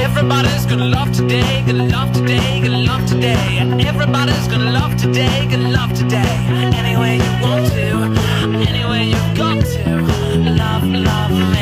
Everybody's gonna love today, gonna love today, gonna love today. Everybody's gonna love today, gonna love today. Any way you want to, any way you've got to. Love, love me.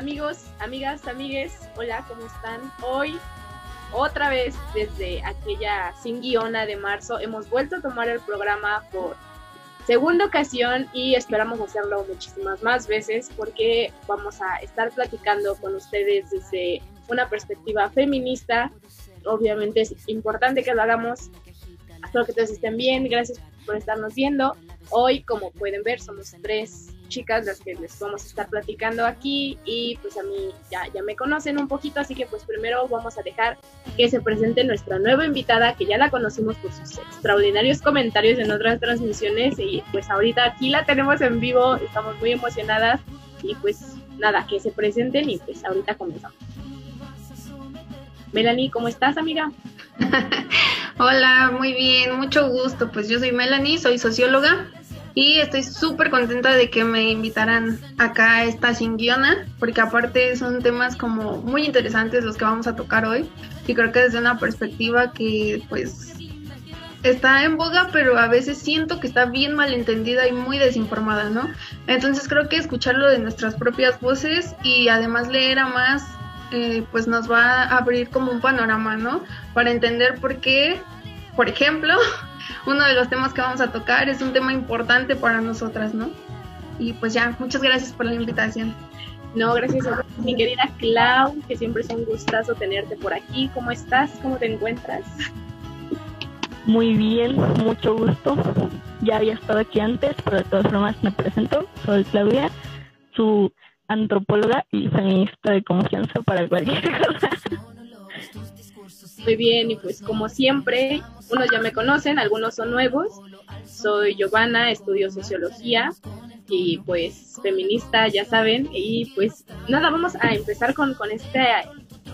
Amigos, amigas, amigues, hola, ¿cómo están? Hoy, otra vez desde aquella sin guiona de marzo, hemos vuelto a tomar el programa por segunda ocasión y esperamos hacerlo muchísimas más veces porque vamos a estar platicando con ustedes desde una perspectiva feminista. Obviamente es importante que lo hagamos. Espero que todos estén bien. Gracias por estarnos viendo. Hoy, como pueden ver, somos tres chicas las que les vamos a estar platicando aquí y pues a mí ya, ya me conocen un poquito, así que pues primero vamos a dejar que se presente nuestra nueva invitada que ya la conocimos por sus extraordinarios comentarios en otras transmisiones y pues ahorita aquí la tenemos en vivo, estamos muy emocionadas y pues nada, que se presenten y pues ahorita comenzamos. Melanie, ¿cómo estás amiga? Hola, muy bien, mucho gusto. Pues yo soy Melanie, soy socióloga y estoy súper contenta de que me invitaran acá a esta sin guiona, porque aparte son temas como muy interesantes los que vamos a tocar hoy y creo que desde una perspectiva que pues está en boga, pero a veces siento que está bien malentendida y muy desinformada, ¿no? Entonces creo que escucharlo de nuestras propias voces y además leer a más, eh, pues nos va a abrir como un panorama, ¿no? Para entender por qué, por ejemplo, uno de los temas que vamos a tocar es un tema importante para nosotras, ¿no? Y pues ya, muchas gracias por la invitación. No, gracias a ti, mi querida Clau, que siempre es un gustazo tenerte por aquí. ¿Cómo estás? ¿Cómo te encuentras? Muy bien, mucho gusto. Ya había estado aquí antes, pero de todas formas me presento. Soy Claudia, su antropóloga y feminista de confianza para cualquier cosa. Muy bien, y pues como siempre, unos ya me conocen, algunos son nuevos. Soy Giovanna, estudio sociología y pues feminista, ya saben. Y pues nada, vamos a empezar con, con esta,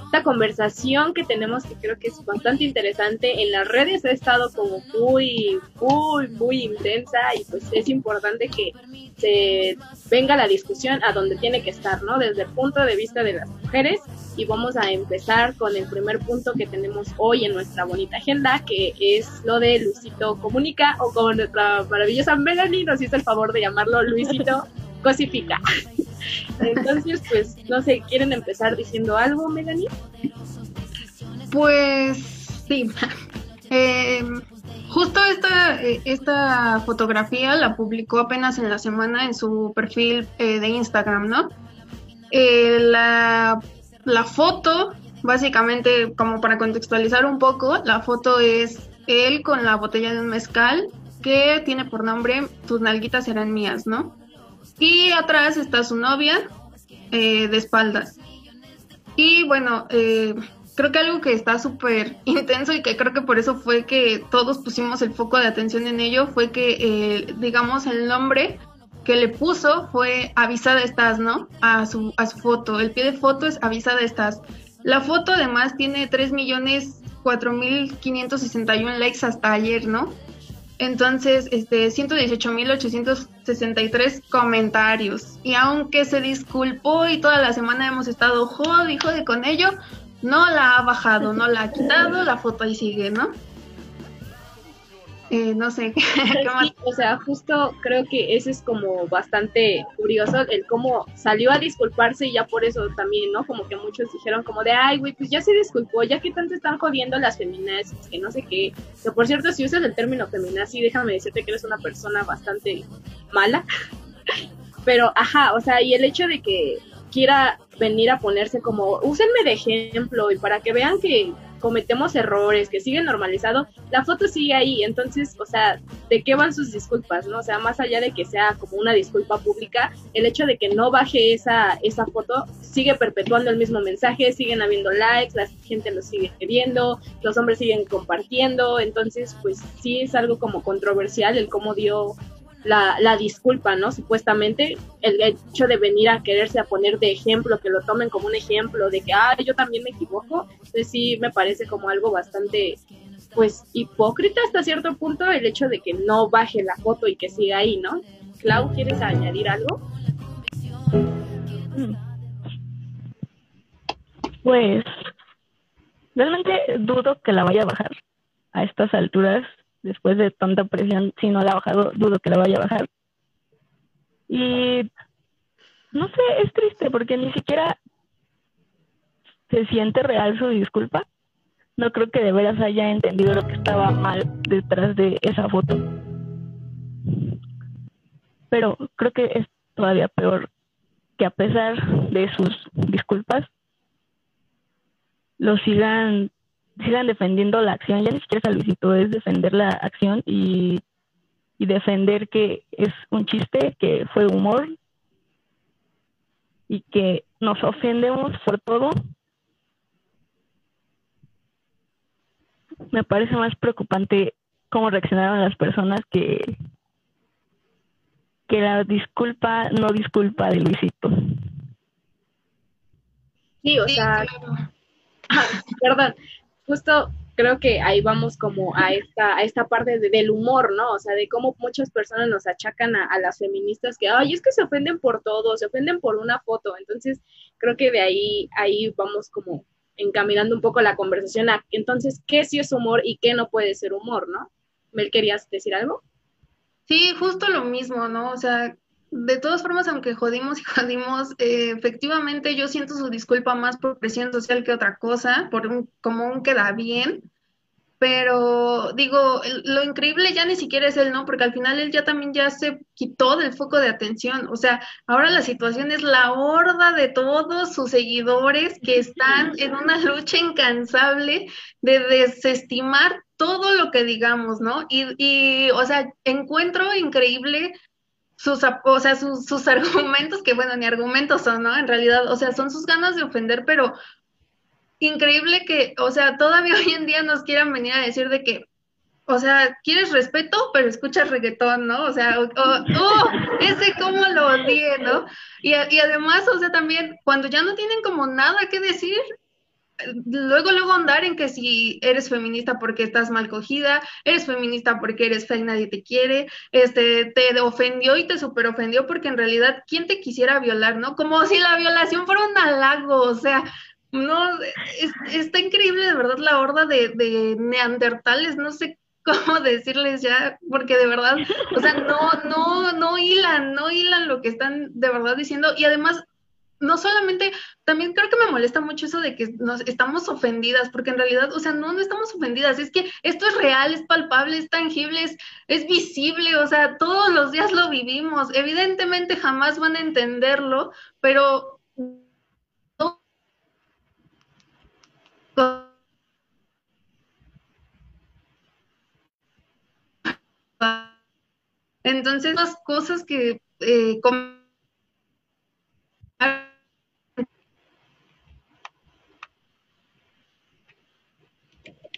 esta conversación que tenemos que creo que es bastante interesante. En las redes ha estado como muy, muy, muy intensa y pues es importante que se venga la discusión a donde tiene que estar, ¿no? Desde el punto de vista de las mujeres y vamos a empezar con el primer punto que tenemos hoy en nuestra bonita agenda, que es lo de Luisito Comunica, o como nuestra maravillosa Melanie nos hizo el favor de llamarlo Luisito Cosifica. Entonces, pues, no sé, ¿quieren empezar diciendo algo, Melanie? Pues sí. Eh, justo esta, eh, esta fotografía la publicó apenas en la semana en su perfil eh, de Instagram, ¿no? La la foto, básicamente, como para contextualizar un poco, la foto es él con la botella de un mezcal que tiene por nombre Tus nalguitas serán mías, ¿no? Y atrás está su novia eh, de espaldas. Y bueno, eh, creo que algo que está súper intenso y que creo que por eso fue que todos pusimos el foco de atención en ello fue que, eh, digamos, el nombre que le puso fue avisada estás, ¿no? A su, a su foto. El pie de foto es avisada estás. La foto además tiene 3 millones 4.561 likes hasta ayer, ¿no? Entonces, este, 118.863 comentarios. Y aunque se disculpó y toda la semana hemos estado jode y jode con ello, no la ha bajado, no la ha quitado, la foto ahí sigue, ¿no? Eh, no sé, ¿qué más? Sí, o sea, justo creo que eso es como bastante curioso, el cómo salió a disculparse y ya por eso también, ¿no? Como que muchos dijeron como de, ay, güey, pues ya se disculpó, ya que tanto están jodiendo las feminazis, que no sé qué. Que por cierto, si usas el término feminazi, déjame decirte que eres una persona bastante mala. Pero, ajá, o sea, y el hecho de que quiera venir a ponerse como, úsenme de ejemplo y para que vean que cometemos errores, que sigue normalizado, la foto sigue ahí, entonces, o sea, ¿de qué van sus disculpas, no? O sea, más allá de que sea como una disculpa pública, el hecho de que no baje esa, esa foto sigue perpetuando el mismo mensaje, siguen habiendo likes, la gente lo sigue viendo, los hombres siguen compartiendo, entonces, pues sí es algo como controversial el cómo dio la, la, disculpa, ¿no? Supuestamente, el hecho de venir a quererse a poner de ejemplo, que lo tomen como un ejemplo de que, ah, yo también me equivoco, entonces sí me parece como algo bastante, pues, hipócrita hasta cierto punto el hecho de que no baje la foto y que siga ahí, ¿no? Clau, ¿quieres añadir algo? Pues, realmente dudo que la vaya a bajar a estas alturas después de tanta presión, si no la ha bajado, dudo que la vaya a bajar. Y no sé, es triste porque ni siquiera se siente real su disculpa. No creo que de veras haya entendido lo que estaba mal detrás de esa foto. Pero creo que es todavía peor que a pesar de sus disculpas, lo sigan sigan defendiendo la acción, ya ni siquiera se solicitó, es defender la acción y, y defender que es un chiste, que fue humor y que nos ofendemos por todo. Me parece más preocupante cómo reaccionaron las personas que, que la disculpa, no disculpa de Luisito. Sí, o sea, perdón, justo creo que ahí vamos como a esta, a esta parte de- del humor, ¿no? O sea, de cómo muchas personas nos achacan a, a las feministas que, ay, es que se ofenden por todo, se ofenden por una foto. Entonces, creo que de ahí, ahí vamos como encaminando un poco la conversación a, entonces, ¿qué sí es humor y qué no puede ser humor, ¿no? Mel, ¿querías decir algo? Sí, justo lo mismo, ¿no? O sea, de todas formas, aunque jodimos y jodimos, eh, efectivamente yo siento su disculpa más por presión social que otra cosa, por un, como un queda bien, pero digo, lo increíble ya ni siquiera es él, ¿no? Porque al final él ya también ya se quitó del foco de atención, o sea, ahora la situación es la horda de todos sus seguidores que están en una lucha incansable de desestimar todo lo que digamos, ¿no? Y, y o sea, encuentro increíble sus, o sea, sus, sus argumentos, que bueno, ni argumentos son, ¿no? En realidad, o sea, son sus ganas de ofender, pero increíble que, o sea, todavía hoy en día nos quieran venir a decir de que, o sea, quieres respeto, pero escuchas reggaetón, ¿no? O sea, o, o- ¡oh! ese cómo lo odié, ¿no? Y, y además, o sea, también cuando ya no tienen como nada que decir, luego, luego andar en que si eres feminista porque estás mal cogida, eres feminista porque eres fea y nadie te quiere, este, te ofendió y te super ofendió porque en realidad, ¿quién te quisiera violar, no? Como si la violación fuera un halago, o sea, no, es- está increíble de verdad la horda de, de neandertales, no sé cómo decirles ya, porque de verdad, o sea, no, no, no hilan, no hilan lo que están de verdad diciendo y además no solamente, también creo que me molesta mucho eso de que nos estamos ofendidas, porque en realidad, o sea, no, no estamos ofendidas, es que esto es real, es palpable, es tangible, es, es visible, o sea, todos los días lo vivimos. Evidentemente jamás van a entenderlo, pero entonces las cosas que eh,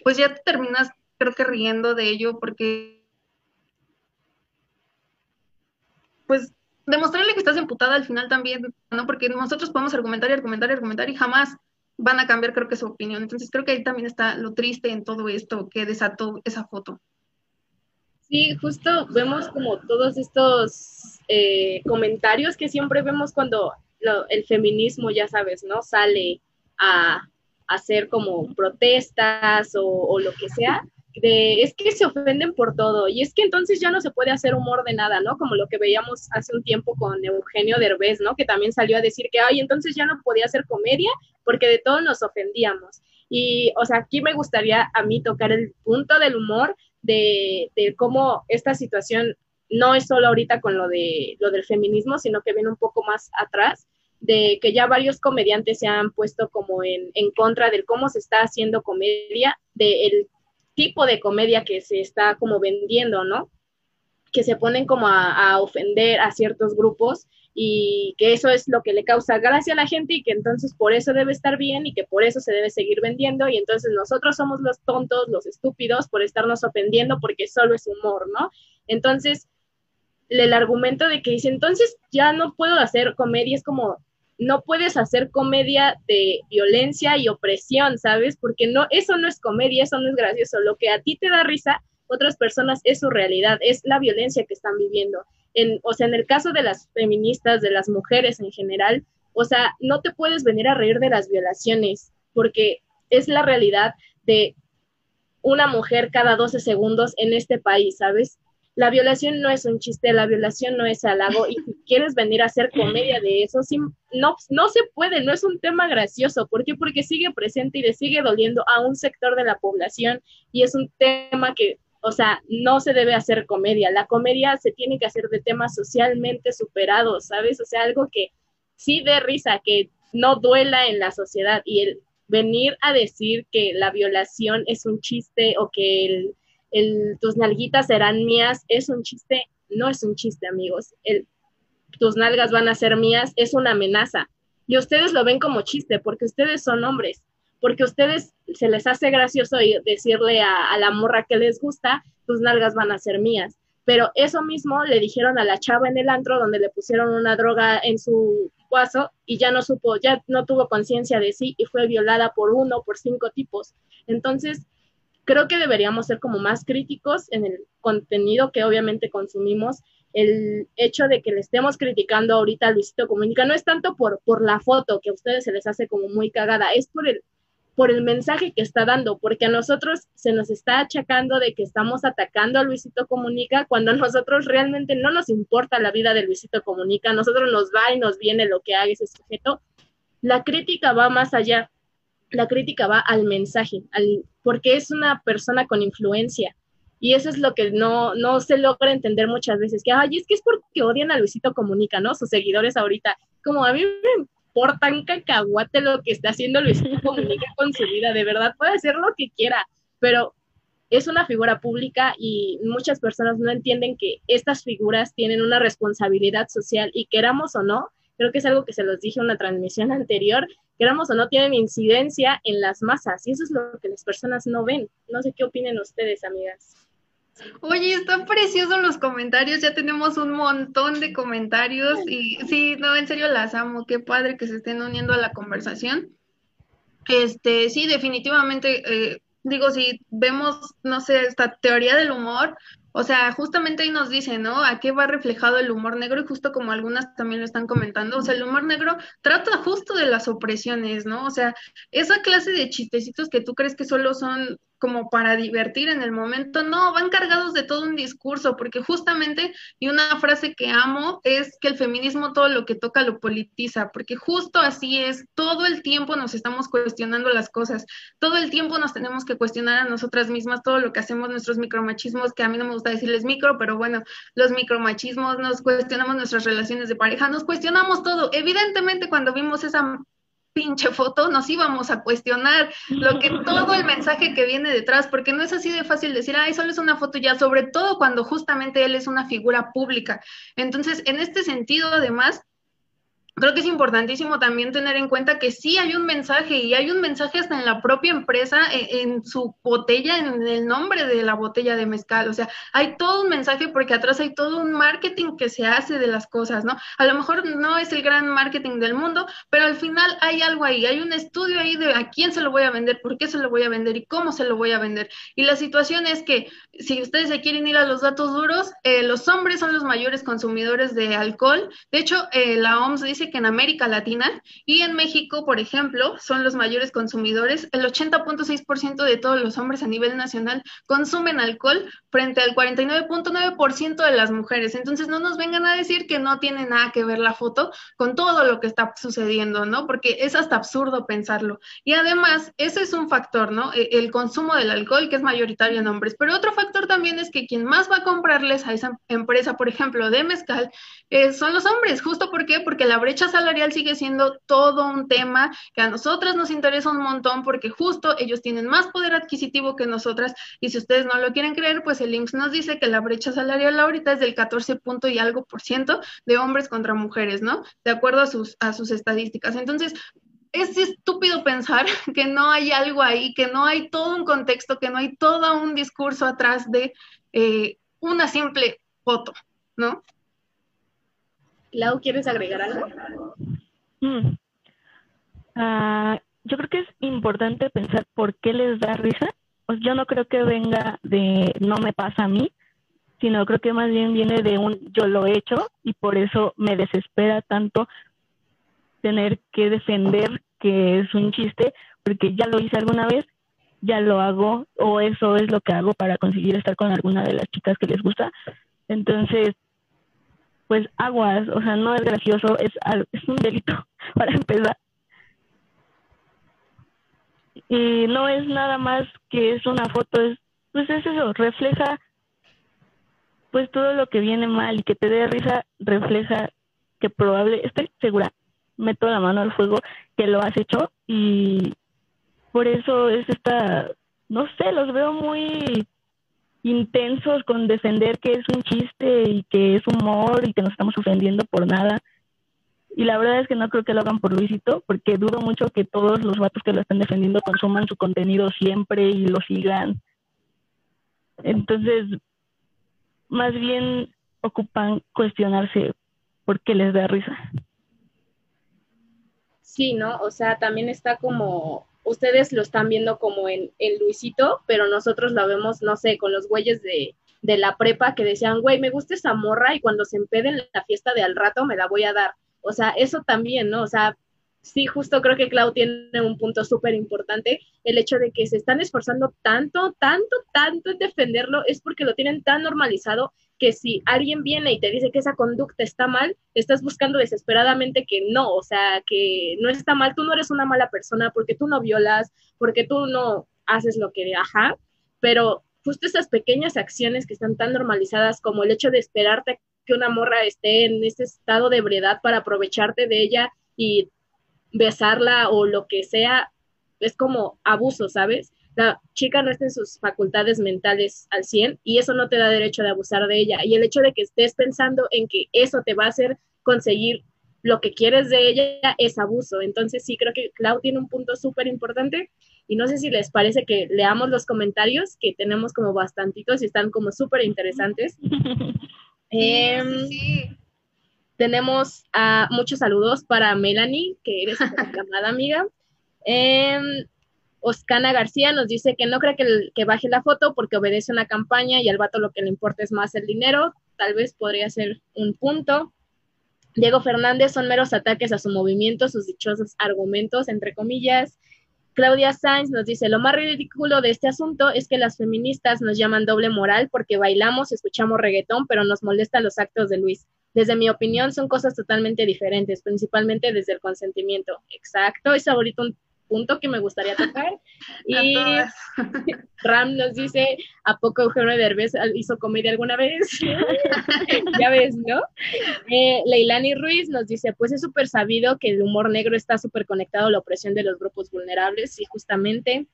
pues ya te terminas, creo que riendo de ello, porque pues demostrarle que estás emputada al final también, ¿no? Porque nosotros podemos argumentar y argumentar y argumentar y jamás van a cambiar, creo que su opinión. Entonces creo que ahí también está lo triste en todo esto que desató esa foto. Sí, justo vemos como todos estos eh, comentarios que siempre vemos cuando el feminismo, ya sabes, ¿no? Sale a hacer como protestas o, lo que sea, de, es que se ofenden por todo y es que entonces ya no se puede hacer humor de nada, ¿no? Como lo que veíamos hace un tiempo con Eugenio Derbez, ¿no? Que también salió a decir que, ay, entonces ya no podía hacer comedia porque de todo nos ofendíamos. Y, o sea, aquí me gustaría a mí tocar el punto del humor de, de cómo esta situación no es solo ahorita con lo de lo del feminismo, sino que viene un poco más atrás, de que ya varios comediantes se han puesto como en, en contra del cómo se está haciendo comedia, del tipo de comedia que se está como vendiendo, ¿no? Que se ponen como a, a ofender a ciertos grupos y que eso es lo que le causa gracia a la gente y que entonces por eso debe estar bien y que por eso se debe seguir vendiendo y entonces nosotros somos los tontos, los estúpidos por estarnos ofendiendo porque solo es humor, ¿no? Entonces, el argumento de que dice, entonces ya no puedo hacer comedia, es como, no puedes hacer comedia de violencia y opresión, ¿sabes? Porque no, eso no es comedia, eso no es gracioso. Lo que a ti te da risa, otras personas es su realidad, es la violencia que están viviendo. En, o sea, en el caso de las feministas, de las mujeres en general, o sea, no te puedes venir a reír de las violaciones, porque es la realidad de una mujer cada 12 segundos en este país, ¿sabes? La violación no es un chiste, la violación no es halago, y si quieres venir a hacer comedia de eso, sí, no, no se puede, no es un tema gracioso. ¿Por qué? Porque sigue presente y le sigue doliendo a un sector de la población y es un tema que, o sea, no se debe hacer comedia. La comedia se tiene que hacer de temas socialmente superados, ¿sabes? O sea, algo que sí dé risa, que no duela en la sociedad y el venir a decir que la violación es un chiste o que el el tus nalguitas serán mías, es un chiste, no es un chiste, amigos. El, tus nalgas van a ser mías, es una amenaza. Y ustedes lo ven como chiste, porque ustedes son hombres, porque ustedes se les hace gracioso decirle a, a la morra que les gusta, tus nalgas van a ser mías. Pero eso mismo le dijeron a la chava en el antro donde le pusieron una droga en su vaso y ya no supo, ya no tuvo conciencia de sí y fue violada por uno, por cinco tipos. Entonces, creo que deberíamos ser como más críticos en el contenido que obviamente consumimos. El hecho de que le estemos criticando ahorita a Luisito Comunica no es tanto por, por la foto que a ustedes se les hace como muy cagada, es por el, por el mensaje que está dando, porque a nosotros se nos está achacando de que estamos atacando a Luisito Comunica cuando a nosotros realmente no nos importa la vida de Luisito Comunica, nosotros nos va y nos viene lo que haga ese sujeto. La crítica va más allá, la crítica va al mensaje, al, porque es una persona con influencia. Y eso es lo que no, no se logra entender muchas veces, que, ay, es que es porque odian a Luisito Comunica, ¿no? Sus seguidores ahorita, como a mí me importa un cacahuate lo que está haciendo Luisito Comunica con su vida, de verdad, puede hacer lo que quiera, pero es una figura pública y muchas personas no entienden que estas figuras tienen una responsabilidad social y queramos o no, creo que es algo que se los dije en una transmisión anterior, queramos o no, tienen incidencia en las masas y eso es lo que las personas no ven. No sé qué opinen ustedes, amigas. Oye, están preciosos los comentarios, ya tenemos un montón de comentarios y sí, no, en serio las amo, qué padre que se estén uniendo a la conversación. Este, sí, definitivamente, eh, digo, si vemos, no sé, esta teoría del humor, o sea, justamente ahí nos dice, ¿no? ¿A qué va reflejado el humor negro? Y justo como algunas también lo están comentando, o sea, el humor negro trata justo de las opresiones, ¿no? O sea, esa clase de chistecitos que tú crees que solo son como para divertir en el momento, no, van cargados de todo un discurso, porque justamente, y una frase que amo es que el feminismo todo lo que toca lo politiza, porque justo así es, todo el tiempo nos estamos cuestionando las cosas, todo el tiempo nos tenemos que cuestionar a nosotras mismas todo lo que hacemos, nuestros micromachismos, que a mí no me gusta decirles micro, pero bueno, los micromachismos, nos cuestionamos nuestras relaciones de pareja, nos cuestionamos todo. Evidentemente cuando vimos esa pinche foto, nos íbamos a cuestionar lo que todo el mensaje que viene detrás, porque no es así de fácil decir, ay, solo es una foto ya, sobre todo cuando justamente él es una figura pública. Entonces, en este sentido, además, creo que es importantísimo también tener en cuenta que sí hay un mensaje y hay un mensaje hasta en la propia empresa, en, en, su botella, en el nombre de la botella de mezcal. O sea, hay todo un mensaje porque atrás hay todo un marketing que se hace de las cosas, ¿no? A lo mejor no es el gran marketing del mundo, pero al final hay algo ahí, hay un estudio ahí de a quién se lo voy a vender, por qué se lo voy a vender y cómo se lo voy a vender. Y la situación es que si ustedes se quieren ir a los datos duros, eh, los hombres son los mayores consumidores de alcohol. De hecho, eh, la OMS dice que en América Latina y en México, por ejemplo, son los mayores consumidores. El 80.6% de todos los hombres a nivel nacional consumen alcohol frente al 49.9% de las mujeres. Entonces, no nos vengan a decir que no tiene nada que ver la foto con todo lo que está sucediendo, ¿no? Porque es hasta absurdo pensarlo. Y además, ese es un factor, ¿no? E, el consumo del alcohol, que es mayoritario en hombres. Pero otro factor también es que quien más va a comprarles a esa empresa, por ejemplo, de mezcal, eh, son los hombres. ¿Justo por qué? Porque la brecha salarial sigue siendo todo un tema que a nosotras nos interesa un montón porque justo ellos tienen más poder adquisitivo que nosotras y si ustedes no lo quieren creer, pues el IMSS nos dice que la brecha salarial ahorita es del 14 punto y algo por ciento de hombres contra mujeres, ¿no? De acuerdo a sus, a sus estadísticas. Entonces, es estúpido pensar que no hay algo ahí, que no hay todo un contexto, que no hay todo un discurso atrás de eh, una simple foto, ¿no? Lau, ¿quieres agregar algo? Mm. Ah, yo creo que es importante pensar por qué les da risa. Pues yo no creo que venga de no me pasa a mí, sino creo que más bien viene de un yo lo he hecho y por eso me desespera tanto tener que defender que es un chiste, porque ya lo hice alguna vez, ya lo hago, o eso es lo que hago para conseguir estar con alguna de las chicas que les gusta. Entonces, pues aguas, o sea, no es gracioso, es, es un delito para empezar. Y no es nada más que es una foto, es, pues es eso, refleja pues todo lo que viene mal y que te dé risa, refleja que probable, estoy segura, meto la mano al fuego que lo has hecho y por eso es esta, no sé, los veo muy intensos con defender que es un chiste y que es humor y que nos estamos ofendiendo por nada. Y la verdad es que no creo que lo hagan por Luisito, porque dudo mucho que todos los vatos que lo están defendiendo consuman su contenido siempre y lo sigan. Entonces, más bien ocupan cuestionarse por qué les da risa. Sí, ¿no? O sea, también está como, ustedes lo están viendo como en, en Luisito, pero nosotros lo vemos, no sé, con los güeyes de, de la prepa que decían, güey, me gusta esa morra y cuando se empede en la fiesta de al rato me la voy a dar. O sea, eso también, ¿no? O sea, sí, justo creo que Clau tiene un punto súper importante, el hecho de que se están esforzando tanto, tanto, tanto en defenderlo, es porque lo tienen tan normalizado que si alguien viene y te dice que esa conducta está mal, estás buscando desesperadamente que no, o sea, que no está mal, tú no eres una mala persona porque tú no violas, porque tú no haces lo que, ajá, pero justo esas pequeñas acciones que están tan normalizadas como el hecho de esperarte que una morra esté en ese estado de ebriedad para aprovecharte de ella y besarla o lo que sea, es como abuso, ¿sabes? La chica no está en sus facultades mentales al 100 y eso no te da derecho de abusar de ella. Y el hecho de que estés pensando en que eso te va a hacer conseguir lo que quieres de ella es abuso. Entonces sí creo que Clau tiene un punto súper importante y no sé si les parece que leamos los comentarios, que tenemos como bastantitos y están como súper interesantes. Em, tenemos a muchos saludos para Melanie, que eres una amada amiga. Eh, Oscana García nos dice que no cree que, baje la foto porque obedece una campaña y al vato lo que le importa es más el dinero. Tal vez podría ser un punto. Diego Fernández son meros ataques a su movimiento, sus dichosos argumentos, entre comillas. Claudia Sainz nos dice, lo más ridículo de este asunto es que las feministas nos llaman doble moral porque bailamos, escuchamos reggaetón, pero nos molestan los actos de Luis. Desde mi opinión, son cosas totalmente diferentes, principalmente desde el consentimiento. Exacto, es ahorita un punto que me gustaría tocar. Y Ram nos dice, ¿a poco Eugenio Derbez hizo comedia alguna vez? ya ves, ¿no? Eh, Leilani Ruiz nos dice, pues es súper sabido que el humor negro está súper conectado a la opresión de los grupos vulnerables, y justamente.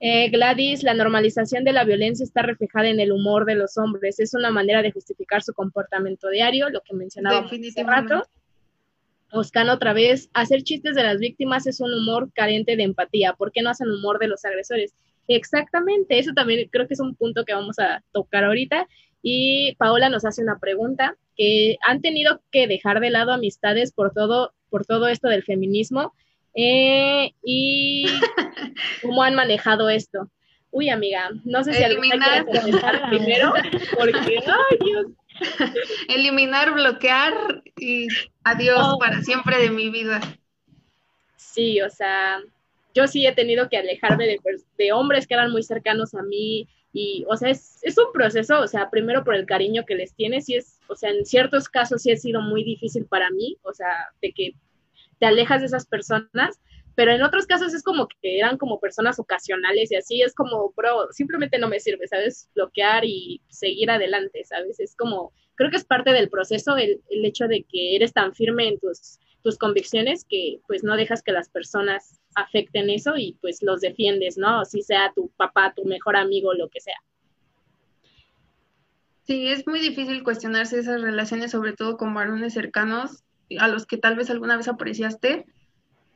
Eh, Gladys, la normalización de la violencia está reflejada en el humor de los hombres. Es una manera de justificar su comportamiento diario, lo que mencionaba hace rato. Oscan otra vez, hacer chistes de las víctimas es un humor carente de empatía. ¿Por qué no hacen humor de los agresores? Exactamente, eso también creo que es un punto que vamos a tocar ahorita. Y Paola nos hace una pregunta que han tenido que dejar de lado amistades por todo, por todo esto del feminismo. Eh, y cómo han manejado esto. Uy, amiga, no sé si Eliminar. alguna quiere comenzar primero, porque, ay, Dios. Eliminar, bloquear y adiós Oh. para siempre de mi vida. Sí, o sea, yo sí he tenido que alejarme de, de hombres que eran muy cercanos a mí y, o sea, es, es un proceso, o sea, primero por el cariño que les tienes y es, o sea, en ciertos casos sí ha sido muy difícil para mí, o sea, de que te alejas de esas personas, pero en otros casos es como que eran como personas ocasionales y así es como, bro, simplemente no me sirve, ¿sabes? Bloquear y seguir adelante, ¿sabes? Es como, creo que es parte del proceso el, el hecho de que eres tan firme en tus tus convicciones que pues no dejas que las personas afecten eso y pues los defiendes, ¿no? Si sea tu papá, tu mejor amigo, lo que sea. Sí, es muy difícil cuestionarse esas relaciones, sobre todo con varones cercanos a los que tal vez alguna vez apreciaste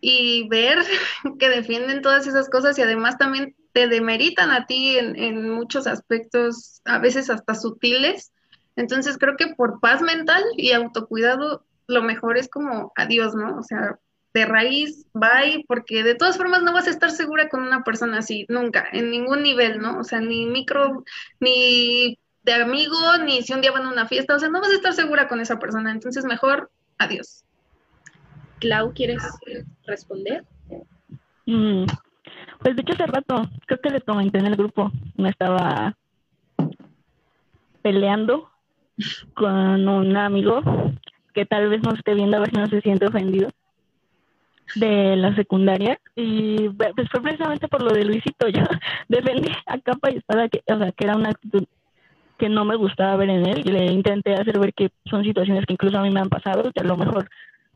y ver que defienden todas esas cosas y además también te demeritan a ti en, muchos aspectos, a veces hasta sutiles. Entonces creo que por paz mental y autocuidado, lo mejor es como adiós, ¿no? O sea, de raíz, bye, porque de todas formas no vas a estar segura con una persona así, nunca, en ningún nivel, ¿no? O sea, ni micro, ni de amigo, ni si un día van a una fiesta, o sea, no vas a estar segura con esa persona, entonces mejor adiós. Clau, ¿quieres responder? Mm, pues de hecho hace rato, creo que le comenté en el grupo, me estaba peleando con un amigo que tal vez no esté viendo a ver si no se siente ofendido de la secundaria y pues fue precisamente por lo de Luisito yo defendí a capa y espada que o sea que era una actitud que no me gustaba ver en él y le intenté hacer ver que son situaciones que incluso a mí me han pasado que a lo mejor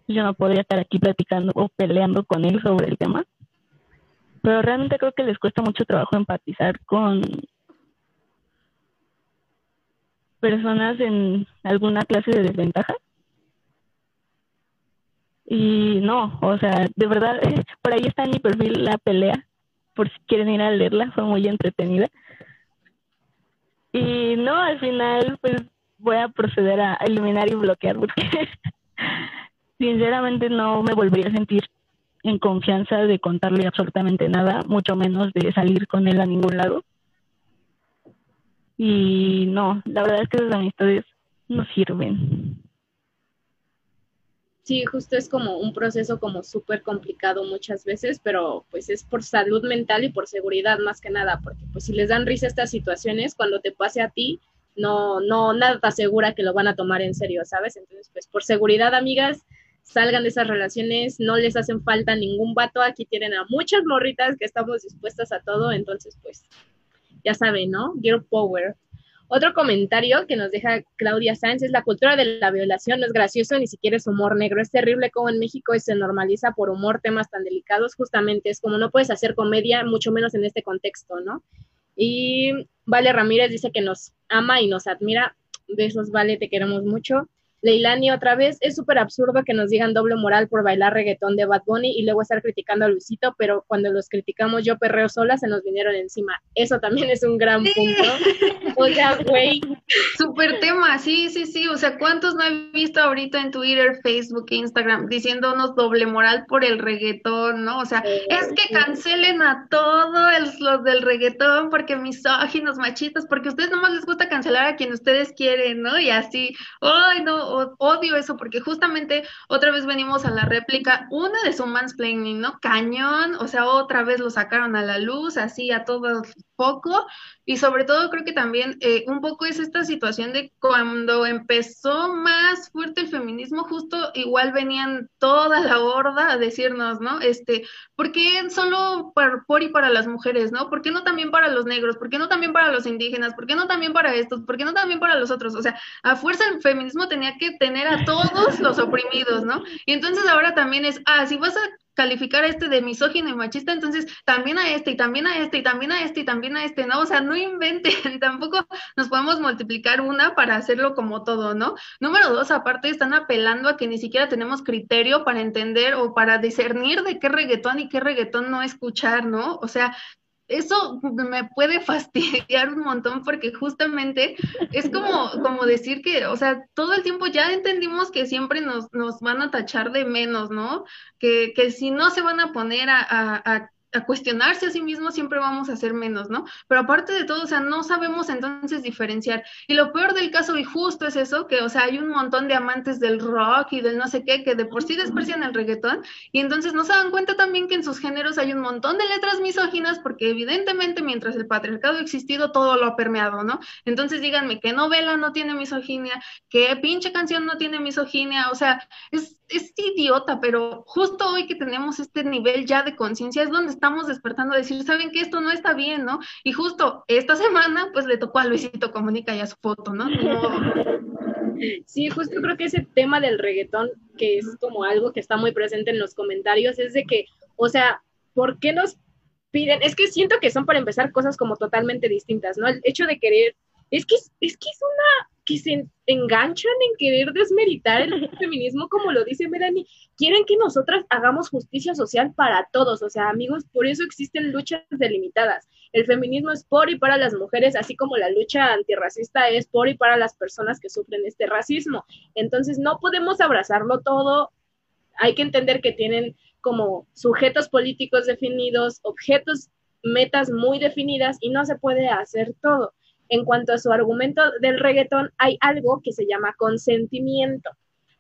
yo no podría estar aquí platicando o peleando con él sobre el tema pero realmente creo que les cuesta mucho trabajo empatizar con personas en alguna clase de desventaja y no, o sea, de verdad, por ahí está en mi perfil la pelea, por si quieren ir a leerla, fue muy entretenida. Y no, al final, pues voy a proceder a eliminar y bloquear, porque sinceramente no me volvería a sentir en confianza de contarle absolutamente nada, mucho menos de salir con él a ningún lado. Y no, la verdad es que esas amistades no sirven. Sí, justo es como un proceso como súper complicado muchas veces, pero pues es por salud mental y por seguridad más que nada, porque pues si les dan risa estas situaciones, cuando te pase a ti, no, no, nada te asegura que lo van a tomar en serio, ¿sabes? Entonces, pues por seguridad, amigas, salgan de esas relaciones, no les hacen falta ningún vato, aquí tienen a muchas morritas que estamos dispuestas a todo, entonces pues ya saben, ¿no? Girl Power. Otro comentario que nos deja Claudia Sáenz es la cultura de la violación no es gracioso, ni siquiera es humor negro. Es terrible como en México se normaliza por humor temas tan delicados. Justamente es como no puedes hacer comedia, mucho menos en este contexto, ¿no? Y Vale Ramírez dice que nos ama y nos admira. Besos, Vale, te queremos mucho. Leilani otra vez, es súper absurdo que nos digan doble moral por bailar reggaetón de Bad Bunny y luego estar criticando a Luisito, pero cuando los criticamos yo perreo sola, se nos vinieron encima. Eso también es un gran punto. O sea, güey. Súper tema, sí, sí, sí. O sea, ¿cuántos no he visto ahorita en Twitter, Facebook, Instagram diciéndonos doble moral por el reggaetón, ¿no? O sea, es que cancelen a todos los del reggaetón porque misóginos, machistas, porque a ustedes nomás les gusta cancelar a quien ustedes quieren, ¿no? Y así, ay, no, odio eso porque justamente otra vez venimos a la réplica, una de su mansplaining, ¿no? Cañón, o sea, otra vez lo sacaron a la luz, así a todo poco, y sobre todo creo que también eh, un poco es esta situación de cuando empezó más fuerte el feminismo, justo igual venían toda la horda a decirnos, ¿no? Este, ¿por qué solo por, por y para las mujeres, ¿no? ¿Por qué no también para los negros? ¿Por qué no también para los indígenas? ¿Por qué no también para estos? ¿Por qué no también para los otros? O sea, a fuerza el feminismo tenía que tener a todos los oprimidos, ¿no? Y entonces ahora también es, ah, si vas a calificar a este de misógino y machista, entonces también a este y también a este y también a este y también a este, ¿no? O sea, no inventen, tampoco nos podemos multiplicar una para hacerlo como todo, ¿no? Número dos, aparte están apelando a que ni siquiera tenemos criterio para entender o para discernir de qué reggaetón y qué reggaetón no escuchar, ¿no? O sea, eso me puede fastidiar un montón porque justamente es como, como decir que, o sea, todo el tiempo ya entendimos que siempre nos, nos van a tachar de menos, ¿no? Que, que si no se van a poner a, a, a a cuestionarse a sí mismos, siempre vamos a hacer menos, ¿no? Pero aparte de todo, o sea, no sabemos entonces diferenciar. Y lo peor del caso, y justo es eso, que, o sea, hay un montón de amantes del rock y del no sé qué, que de por sí desprecian el reggaetón, y entonces no se dan cuenta también que en sus géneros hay un montón de letras misóginas, porque evidentemente mientras el patriarcado ha existido, todo lo ha permeado, ¿no? Entonces díganme, ¿qué novela no tiene misoginia? ¿Qué pinche canción no tiene misoginia? O sea, es, es idiota, pero justo hoy que tenemos este nivel ya de conciencia es donde estamos despertando a decir, ¿saben que esto no está bien, no? Y justo esta semana, pues le tocó a Luisito Comunica ya su foto, ¿no? Sí, justo creo que ese tema del reggaetón, que es como algo que está muy presente en los comentarios, es de que, o sea, ¿por qué nos piden? Es que siento que son para empezar cosas como totalmente distintas, ¿no? El hecho de querer, es que es, es que es una, que se enganchan en querer desmeritar el feminismo, como lo dice Melanie, quieren que nosotras hagamos justicia social para todos, o sea, amigos, por eso existen luchas delimitadas. El feminismo es por y para las mujeres, así como la lucha antirracista es por y para las personas que sufren este racismo. Entonces, no podemos abrazarlo todo, hay que entender que tienen como sujetos políticos definidos, objetos, metas muy definidas y no se puede hacer todo. En cuanto a su argumento del reggaetón, hay algo que se llama consentimiento,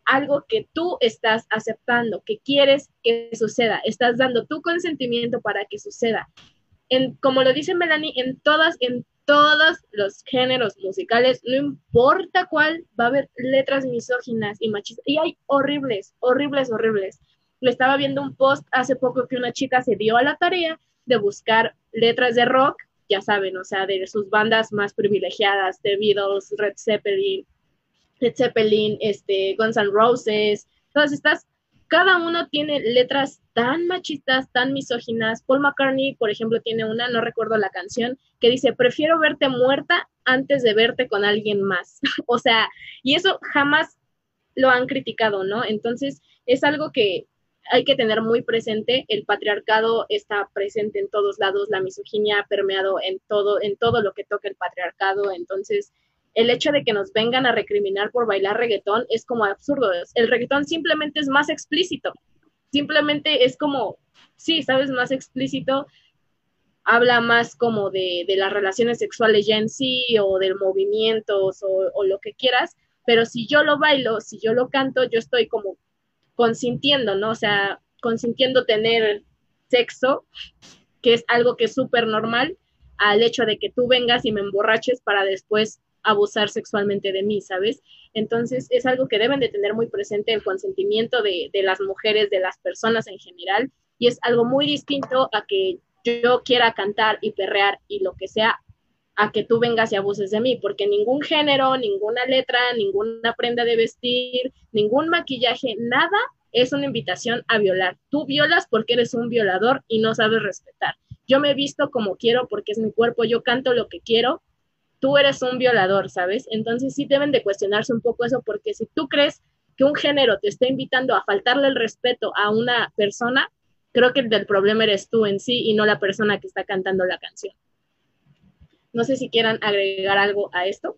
algo que tú estás aceptando, que quieres que suceda, estás dando tu consentimiento para que suceda. En, como lo dice Melanie, en todas, en todos los géneros musicales, no importa cuál, va a haber letras misóginas y machistas. Y hay horribles, horribles, horribles. Le estaba viendo un post hace poco que una chica se dio a la tarea de buscar letras de rock ya saben, o sea, de sus bandas más privilegiadas, The Beatles, Red Zeppelin, Red Zeppelin, este, Guns N' Roses, todas estas, cada uno tiene letras tan machistas, tan misóginas. Paul McCartney, por ejemplo, tiene una, no recuerdo la canción, que dice, prefiero verte muerta antes de verte con alguien más. o sea, y eso jamás lo han criticado, ¿no? Entonces, es algo que hay que tener muy presente, el patriarcado está presente en todos lados, la misoginia ha permeado en todo, en todo lo que toca el patriarcado, entonces el hecho de que nos vengan a recriminar por bailar reggaetón es como absurdo, el reggaetón simplemente es más explícito, simplemente es como, sí, sabes, más explícito, habla más como de, de las relaciones sexuales ya en sí o del movimiento o, o lo que quieras, pero si yo lo bailo, si yo lo canto, yo estoy como consintiendo, ¿no? O sea, consintiendo tener sexo, que es algo que es súper normal, al hecho de que tú vengas y me emborraches para después abusar sexualmente de mí, ¿sabes? Entonces es algo que deben de tener muy presente el consentimiento de, de las mujeres, de las personas en general, y es algo muy distinto a que yo quiera cantar y perrear y lo que sea, a que tú vengas y abuses de mí, porque ningún género, ninguna letra, ninguna prenda de vestir, ningún maquillaje, nada es una invitación a violar. Tú violas porque eres un violador y no sabes respetar. Yo me visto como quiero porque es mi cuerpo, yo canto lo que quiero, tú eres un violador, ¿sabes? Entonces sí deben de cuestionarse un poco eso porque si tú crees que un género te está invitando a faltarle el respeto a una persona, creo que el problema eres tú en sí y no la persona que está cantando la canción. No sé si quieran agregar algo a esto.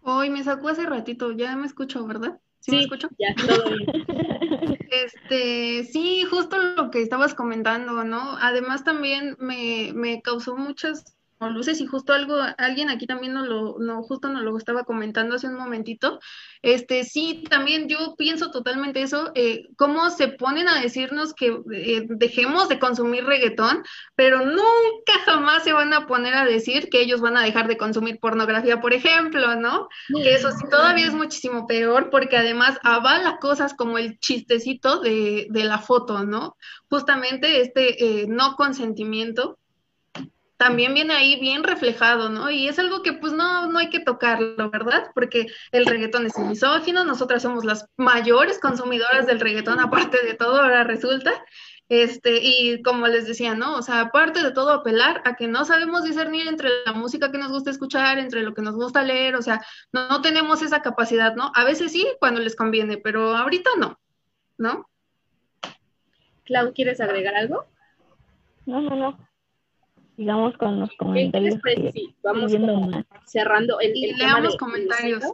Hoy me sacó hace ratito, ya me escucho, ¿verdad? ¿Sí, me escucho? Ya, todo bien. Este, sí, justo lo que estabas comentando, ¿no? Además también me, me causó muchas luces y justo algo, alguien aquí también nos lo, no, justo nos lo estaba comentando hace un momentito. Este, sí, también yo pienso totalmente eso, eh, cómo se ponen a decirnos que eh, dejemos de consumir reggaetón, pero nunca jamás se van a poner a decir que ellos van a dejar de consumir pornografía, por ejemplo, ¿no? Que eso sí todavía es muchísimo peor porque además avala cosas como el chistecito de, de la foto, ¿no? Justamente este eh, no consentimiento también viene ahí bien reflejado, ¿no? Y es algo que pues no, no hay que tocarlo, ¿verdad? Porque el reggaetón es misógino, nosotras somos las mayores consumidoras del reggaetón, aparte de todo, ahora resulta. Este, y como les decía, ¿no? O sea, aparte de todo, apelar a que no sabemos discernir entre la música que nos gusta escuchar, entre lo que nos gusta leer, o sea, no, no tenemos esa capacidad, ¿no? A veces sí, cuando les conviene, pero ahorita no, ¿no? Clau, ¿quieres agregar algo? No, no, no sigamos con los comentarios. Que, sí, vamos como cerrando el, y el leamos de, comentarios.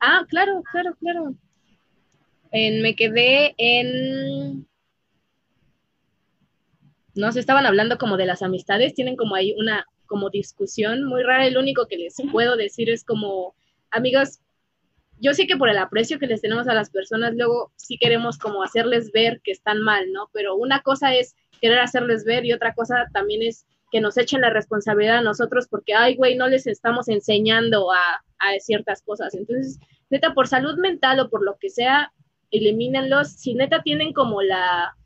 ah, claro, claro, claro. En, me quedé en no se estaban hablando como de las amistades, tienen como ahí una como discusión muy rara. El único que les puedo decir es como, amigos, yo sé que por el aprecio que les tenemos a las personas, luego sí queremos como hacerles ver que están mal, ¿no? Pero una cosa es querer hacerles ver y otra cosa también es que nos echen la responsabilidad a nosotros porque, ay, güey, no les estamos enseñando a, ciertas cosas. Entonces, neta, por salud mental o por lo que sea, elimínenlos. Si neta tienen como la,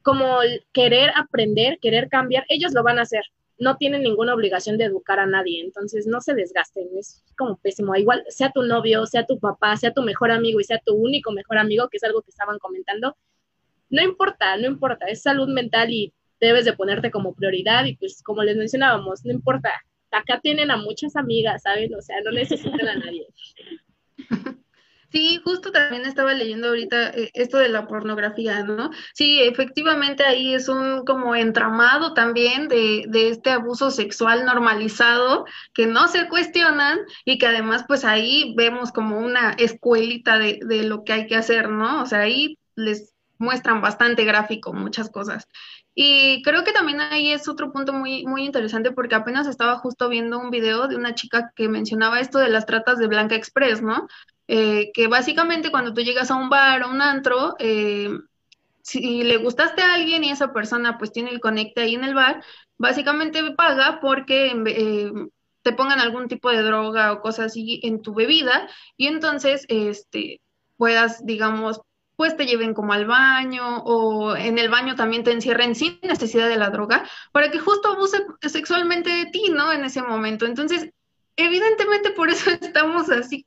como el querer aprender, querer cambiar, ellos lo van a hacer. No tienen ninguna obligación de educar a nadie, entonces no se desgasten, es como pésimo. Igual sea tu novio, sea tu papá, sea tu mejor amigo y sea tu único mejor amigo, que es algo que estaban comentando, no importa, no importa, es salud mental y debes de ponerte como prioridad y pues como les mencionábamos, no importa, acá tienen a muchas amigas, ¿saben? O sea, no necesitan a nadie. Sí, justo también estaba leyendo ahorita eh, esto de la pornografía, ¿no? Sí, efectivamente ahí es un como entramado también de, de este abuso sexual normalizado que no se cuestionan y que además pues ahí vemos como una escuelita de, de lo que hay que hacer, ¿no? O sea, ahí les muestran bastante gráfico muchas cosas. Y creo que también ahí es otro punto muy, muy interesante porque apenas estaba justo viendo un video de una chica que mencionaba esto de las tratas de Blanca Express, ¿no? Eh, que básicamente cuando tú llegas a un bar o un antro, eh, si le gustaste a alguien y esa persona pues tiene el conecte ahí en el bar, básicamente paga porque eh, te pongan algún tipo de droga o cosas así en tu bebida y entonces este puedas, digamos, pues te lleven como al baño o en el baño también te encierren sin necesidad de la droga para que justo abuse sexualmente de ti, ¿no? En ese momento. Entonces, evidentemente por eso estamos así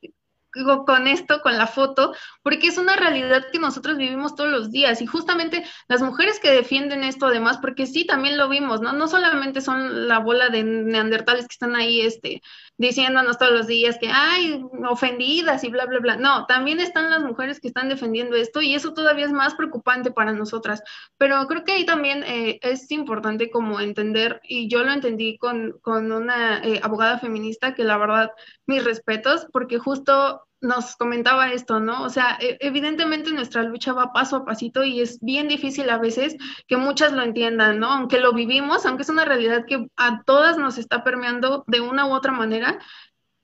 con esto, con la foto, porque es una realidad que nosotros vivimos todos los días y justamente las mujeres que defienden esto además, porque sí, también lo vimos, ¿no? No solamente son la bola de neandertales que están ahí, este, diciéndonos todos los días que, ay, ofendidas y bla, bla, bla. No, también están las mujeres que están defendiendo esto y eso todavía es más preocupante para nosotras. Pero creo que ahí también eh, es importante como entender, y yo lo entendí con, con una eh, abogada feminista que la verdad, mis respetos, porque justo nos comentaba esto, ¿no? O sea, e- evidentemente nuestra lucha va paso a pasito y es bien difícil a veces que muchas lo entiendan, ¿no? Aunque lo vivimos, aunque es una realidad que a todas nos está permeando de una u otra manera,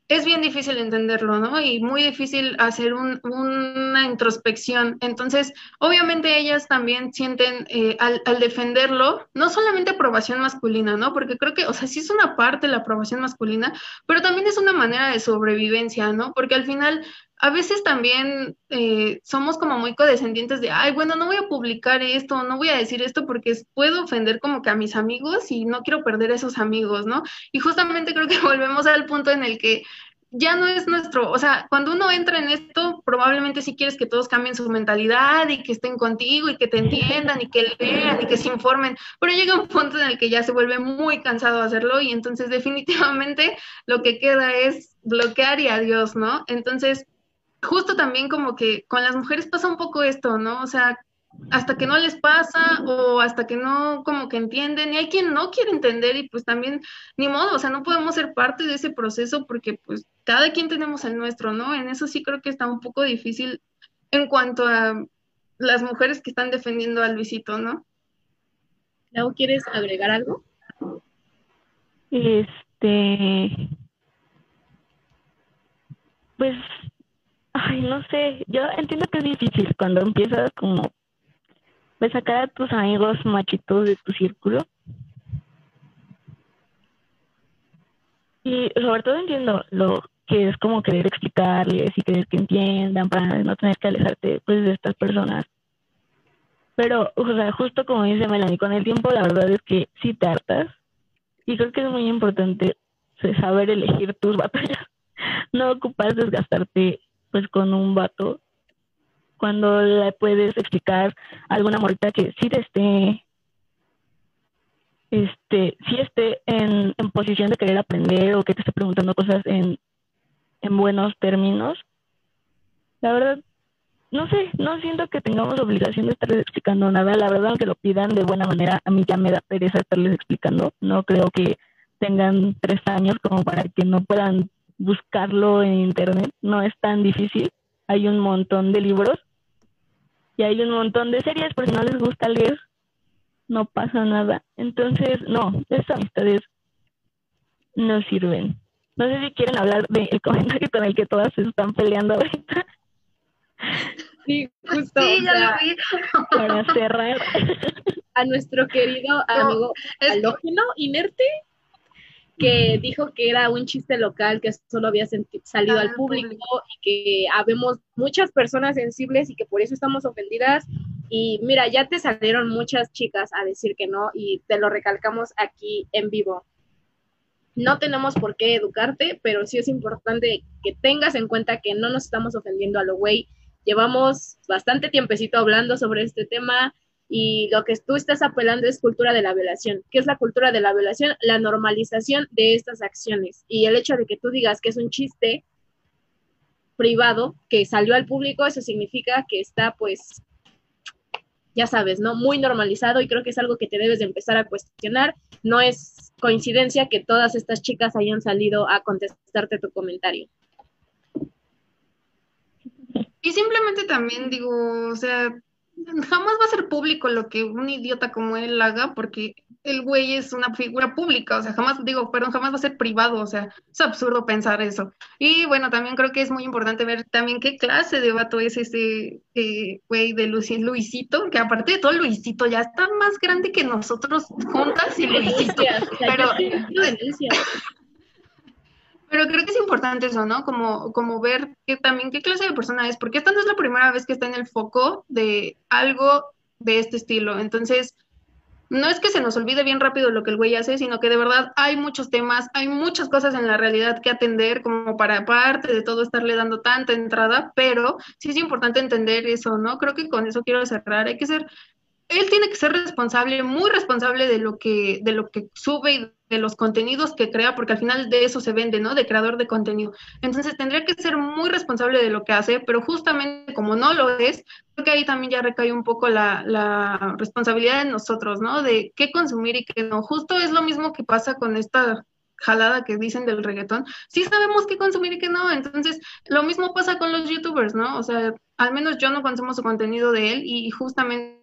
es bien difícil entenderlo, ¿no? Y muy difícil hacer un- una introspección. Entonces, obviamente ellas también sienten eh, al, al defenderlo, no solamente aprobación masculina, ¿no? Porque creo que, o sea, sí es una parte la aprobación masculina, pero también es una manera de sobrevivencia, ¿no? Porque al final, a veces también eh, somos como muy codescendientes de, ay, bueno, no voy a publicar esto, no voy a decir esto porque puedo ofender como que a mis amigos y no quiero perder esos amigos, ¿no? Y justamente creo que volvemos al punto en el que ya no es nuestro, o sea, cuando uno entra en esto, probablemente sí quieres que todos cambien su mentalidad y que estén contigo y que te entiendan y que lean y que se informen, pero llega un punto en el que ya se vuelve muy cansado hacerlo y entonces definitivamente lo que queda es bloquear y adiós, ¿no? Entonces, justo también como que con las mujeres pasa un poco esto, ¿no? O sea, hasta que no les pasa o hasta que no como que entienden y hay quien no quiere entender y pues también ni modo, o sea, no podemos ser parte de ese proceso porque pues cada quien tenemos el nuestro, ¿no? En eso sí creo que está un poco difícil en cuanto a las mujeres que están defendiendo a Luisito, ¿no? Clau, ¿quieres agregar algo? Este. Pues. No sé. Yo entiendo que es difícil cuando empiezas como. Pues sacar a tus amigos machitos de tu círculo. Y sobre todo entiendo lo que es como querer explicarles y querer que entiendan para no tener que alejarte pues de estas personas. Pero, o sea, justo como dice Melanie, con el tiempo la verdad es que sí te hartas. Y creo que es muy importante pues, saber elegir tus batallas. No ocupas desgastarte pues con un vato cuando le puedes explicar a alguna morita que sí te esté este, sí esté en, en posición de querer aprender o que te esté preguntando cosas en, en buenos términos. La verdad, no sé, no siento que tengamos obligación de estarles explicando nada. La verdad, aunque lo pidan de buena manera, a mí ya me da pereza estarles explicando. No creo que tengan tres años como para que no puedan buscarlo en internet. No es tan difícil. Hay un montón de libros y hay un montón de series por si no les gusta leer. No pasa nada. Entonces, no, esas amistades no sirven. No sé si quieren hablar del comentario con el que todas se están peleando ahorita. Sí, justo. Sí, ya lo vi. para cerrar. a nuestro querido amigo es- halógeno inerte que dijo que era un chiste local que solo había salido al Al público público. y que habemos muchas personas sensibles y que por eso estamos ofendidas. Y mira, ya te salieron muchas chicas a decir que no y te lo recalcamos aquí en vivo. No tenemos por qué educarte, pero sí es importante que tengas en cuenta que no nos estamos ofendiendo a lo güey. Llevamos bastante tiempecito hablando sobre este tema y lo que tú estás apelando es cultura de la violación. ¿Qué es la cultura de la violación? La normalización de estas acciones. Y el hecho de que tú digas que es un chiste privado que salió al público, eso significa que está pues ya sabes, ¿no? Muy normalizado y creo que es algo que te debes de empezar a cuestionar. No es coincidencia que todas estas chicas hayan salido a contestarte tu comentario. Y simplemente también digo, o sea, jamás va a ser público lo que un idiota como él haga, porque el güey es una figura pública, o sea, jamás, digo, perdón, jamás va a ser privado, o sea, es absurdo pensar eso. Y bueno, también creo que es muy importante ver también qué clase de vato es ese eh, güey de Luis- Luisito, que aparte de todo, Luisito ya está más grande que nosotros juntas y Luisito. Pero, yo sí quiero denuncias. Pero creo que es importante eso, ¿no? Como, como ver que también qué clase de persona es, porque esta no es la primera vez que está en el foco de algo de este estilo. Entonces, no es que se nos olvide bien rápido lo que el güey hace, sino que de verdad hay muchos temas, hay muchas cosas en la realidad que atender como para aparte de todo estarle dando tanta entrada, pero sí es importante entender eso, ¿no? Creo que con eso quiero cerrar. Hay que ser él tiene que ser responsable, muy responsable de lo que, de lo que sube y de los contenidos que crea, porque al final de eso se vende, ¿no? De creador de contenido. Entonces tendría que ser muy responsable de lo que hace, pero justamente como no lo es, creo que ahí también ya recae un poco la, la responsabilidad de nosotros, ¿no? De qué consumir y qué no. Justo es lo mismo que pasa con esta jalada que dicen del reggaetón, sí sabemos qué consumir y qué no, entonces lo mismo pasa con los youtubers, ¿no? O sea, al menos yo no consumo su contenido de él y justamente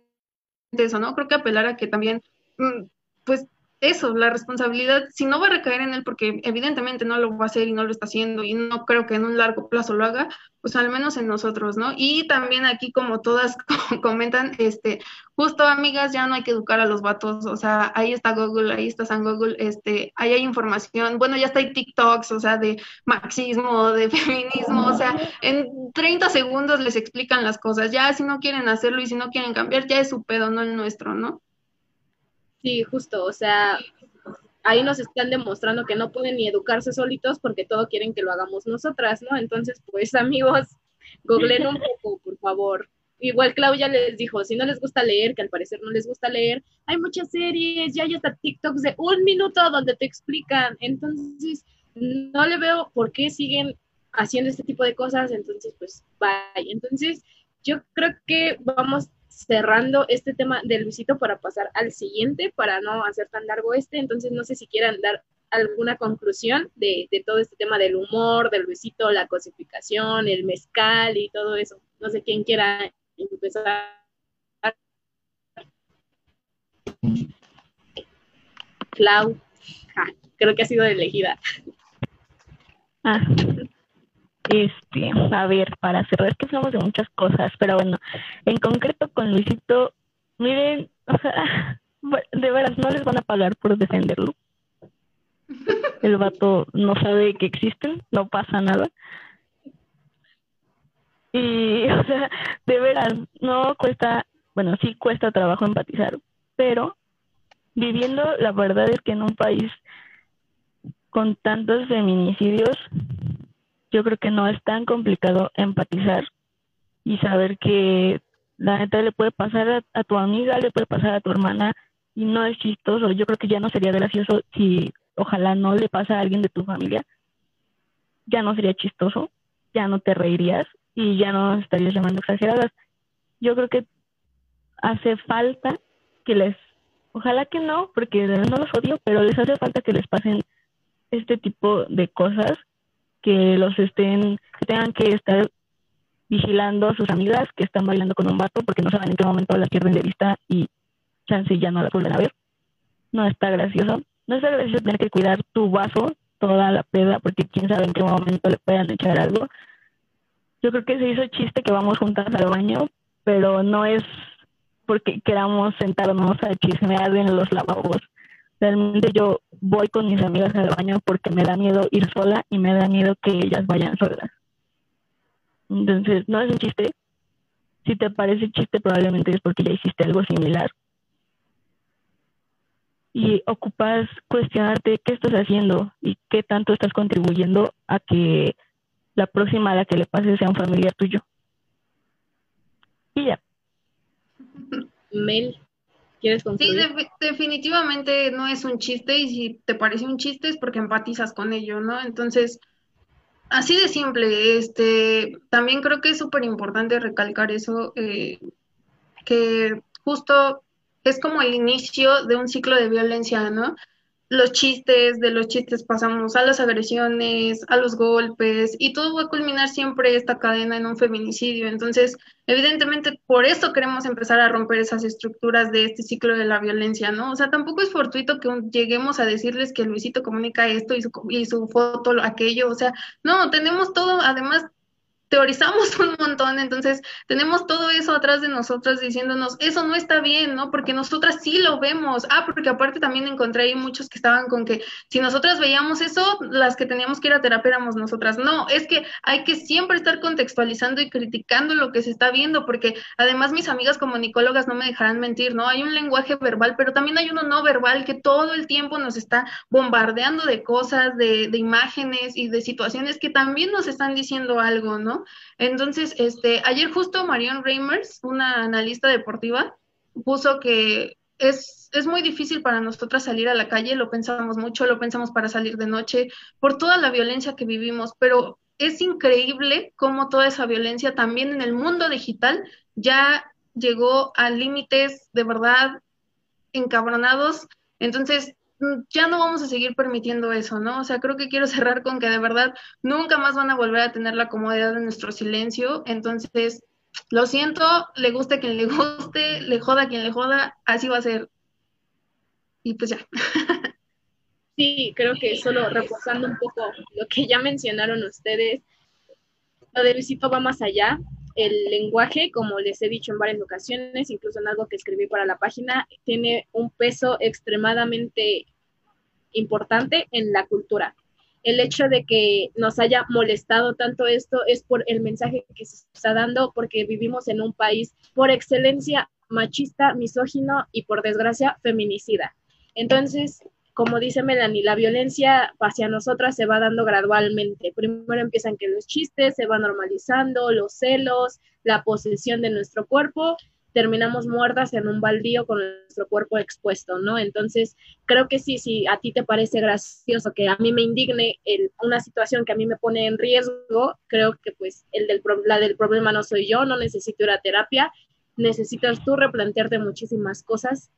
eso, ¿no? Creo que apelar a que también, mm, pues eso, la responsabilidad, si no va a recaer en él, porque evidentemente no lo va a hacer y no lo está haciendo y no creo que en un largo plazo lo haga, pues al menos en nosotros, ¿no? Y también aquí, como todas comentan, este, justo amigas, ya no hay que educar a los vatos, o sea, ahí está Google, ahí está San Google, este, ahí hay información, bueno, ya está hay TikToks, o sea, de marxismo, de feminismo, o sea, en 30 segundos les explican las cosas, ya si no quieren hacerlo y si no quieren cambiar, ya es su pedo, no el nuestro, ¿no? Sí, justo, o sea, ahí nos están demostrando que no pueden ni educarse solitos porque todo quieren que lo hagamos nosotras, ¿no? Entonces, pues amigos, googleen un poco, por favor. Igual Claudia les dijo, si no les gusta leer, que al parecer no les gusta leer, hay muchas series, ya hay hasta TikToks de un minuto donde te explican. Entonces, no le veo por qué siguen haciendo este tipo de cosas, entonces, pues, bye. Entonces, yo creo que vamos cerrando este tema de Luisito para pasar al siguiente, para no hacer tan largo este. Entonces, no sé si quieran dar alguna conclusión de, de todo este tema del humor, del Luisito, la cosificación, el mezcal y todo eso. No sé quién quiera empezar. Clau, ja, creo que ha sido elegida. Ah, este, a ver, para cerrar, es que hablamos de muchas cosas, pero bueno, en concreto con Luisito, miren, o sea, de veras, no les van a pagar por defenderlo. El vato no sabe que existen, no pasa nada. Y, o sea, de veras, no cuesta, bueno, sí cuesta trabajo empatizar, pero viviendo, la verdad es que en un país con tantos feminicidios, yo creo que no es tan complicado empatizar y saber que la neta le puede pasar a, tu amiga, le puede pasar a tu hermana y no es chistoso. Yo creo que ya no sería gracioso si ojalá no le pasa a alguien de tu familia. Ya no sería chistoso, ya no te reirías y ya no estarías llamando exageradas. Yo creo que hace falta que les, ojalá que no, porque no los odio, pero les hace falta que les pasen este tipo de cosas que los estén, que tengan que estar vigilando a sus amigas que están bailando con un vato porque no saben en qué momento las pierden de vista y chance ya no las vuelven a ver. No está gracioso. No está gracioso tener que cuidar tu vaso toda la peda porque quién sabe en qué momento le puedan echar algo. Yo creo que se hizo chiste que vamos juntas al baño, pero no es porque queramos sentarnos a chismear en los lavabos. Realmente yo voy con mis amigas al baño porque me da miedo ir sola y me da miedo que ellas vayan solas. Entonces, no es un chiste. Si te parece chiste, probablemente es porque ya hiciste algo similar. Y ocupas cuestionarte qué estás haciendo y qué tanto estás contribuyendo a que la próxima a la que le pase sea un familiar tuyo. Y ya. Mel, ¿quieres Sí, definitivamente no es un chiste y si te parece un chiste es porque empatizas con ello, ¿no? Entonces, así de simple, este, también creo que es súper importante recalcar eso, eh, que justo es como el inicio de un ciclo de violencia, ¿no? Los chistes, de los chistes pasamos a las agresiones, a los golpes, y todo va a culminar siempre esta cadena en un feminicidio. Entonces, evidentemente, por eso queremos empezar a romper esas estructuras de este ciclo de la violencia, ¿no? O sea, tampoco es fortuito que lleguemos a decirles que Luisito comunica esto y su, y su foto lo- aquello, o sea, no, tenemos todo, además teorizamos un montón, entonces tenemos todo eso atrás de nosotras diciéndonos, eso no está bien, ¿no? Porque nosotras sí lo vemos. Ah, porque aparte también encontré ahí muchos que estaban con que si nosotras veíamos eso, las que teníamos que ir a terapia éramos nosotras. No, es que hay que siempre estar contextualizando y criticando lo que se está viendo, porque además mis amigas comunicólogas no me dejarán mentir, ¿no? Hay un lenguaje verbal, pero también hay uno no verbal que todo el tiempo nos está bombardeando de cosas, de, de imágenes y de situaciones que también nos están diciendo algo, ¿no? Entonces, este, ayer justo Marion Reimers, una analista deportiva, puso que es, es muy difícil para nosotras salir a la calle, lo pensamos mucho, lo pensamos para salir de noche, por toda la violencia que vivimos, pero es increíble cómo toda esa violencia también en el mundo digital ya llegó a límites de verdad encabronados. Entonces, ya no vamos a seguir permitiendo eso, ¿no? O sea, creo que quiero cerrar con que de verdad nunca más van a volver a tener la comodidad de nuestro silencio. Entonces, lo siento, le guste a quien le guste, le joda a quien le joda, así va a ser. Y pues ya. Sí, creo que solo reforzando un poco lo que ya mencionaron ustedes, lo de Luisito va más allá. El lenguaje, como les he dicho en varias ocasiones, incluso en algo que escribí para la página, tiene un peso extremadamente importante en la cultura. El hecho de que nos haya molestado tanto esto es por el mensaje que se está dando, porque vivimos en un país por excelencia machista, misógino y por desgracia feminicida. Entonces, como dice Melanie, la violencia hacia nosotras se va dando gradualmente. Primero empiezan que los chistes se van normalizando, los celos, la posesión de nuestro cuerpo, terminamos muertas en un baldío con nuestro cuerpo expuesto, ¿no? Entonces, creo que sí, si a ti te parece gracioso que a mí me indigne el, una situación que a mí me pone en riesgo, creo que pues el del, la del problema no soy yo, no necesito ir a terapia, necesitas tú replantearte muchísimas cosas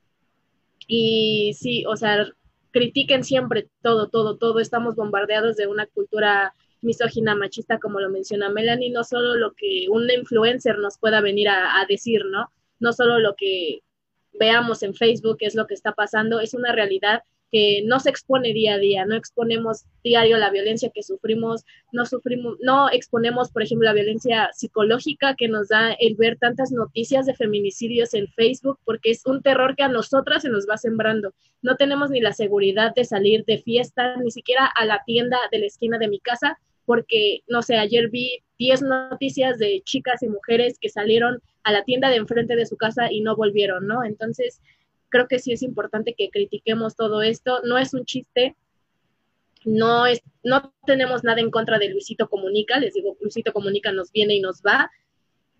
y sí, o sea, critiquen siempre todo, todo, todo. Estamos bombardeados de una cultura misógina, machista, como lo menciona Melanie, no solo lo que un influencer nos pueda venir a, a decir, ¿no? No solo lo que veamos en Facebook es lo que está pasando, es una realidad que no se expone día a día, no exponemos diario la violencia que sufrimos, no sufrimos, no exponemos, por ejemplo, la violencia psicológica que nos da el ver tantas noticias de feminicidios en Facebook, porque es un terror que a nosotras se nos va sembrando. No tenemos ni la seguridad de salir de fiesta, ni siquiera a la tienda de la esquina de mi casa, porque, no sé, ayer vi 10 noticias de chicas y mujeres que salieron a la tienda de enfrente de su casa y no volvieron, ¿no? Entonces, creo que sí es importante que critiquemos todo esto. No es un chiste, no, es, no tenemos nada en contra de Luisito Comunica, les digo, Luisito Comunica nos viene y nos va,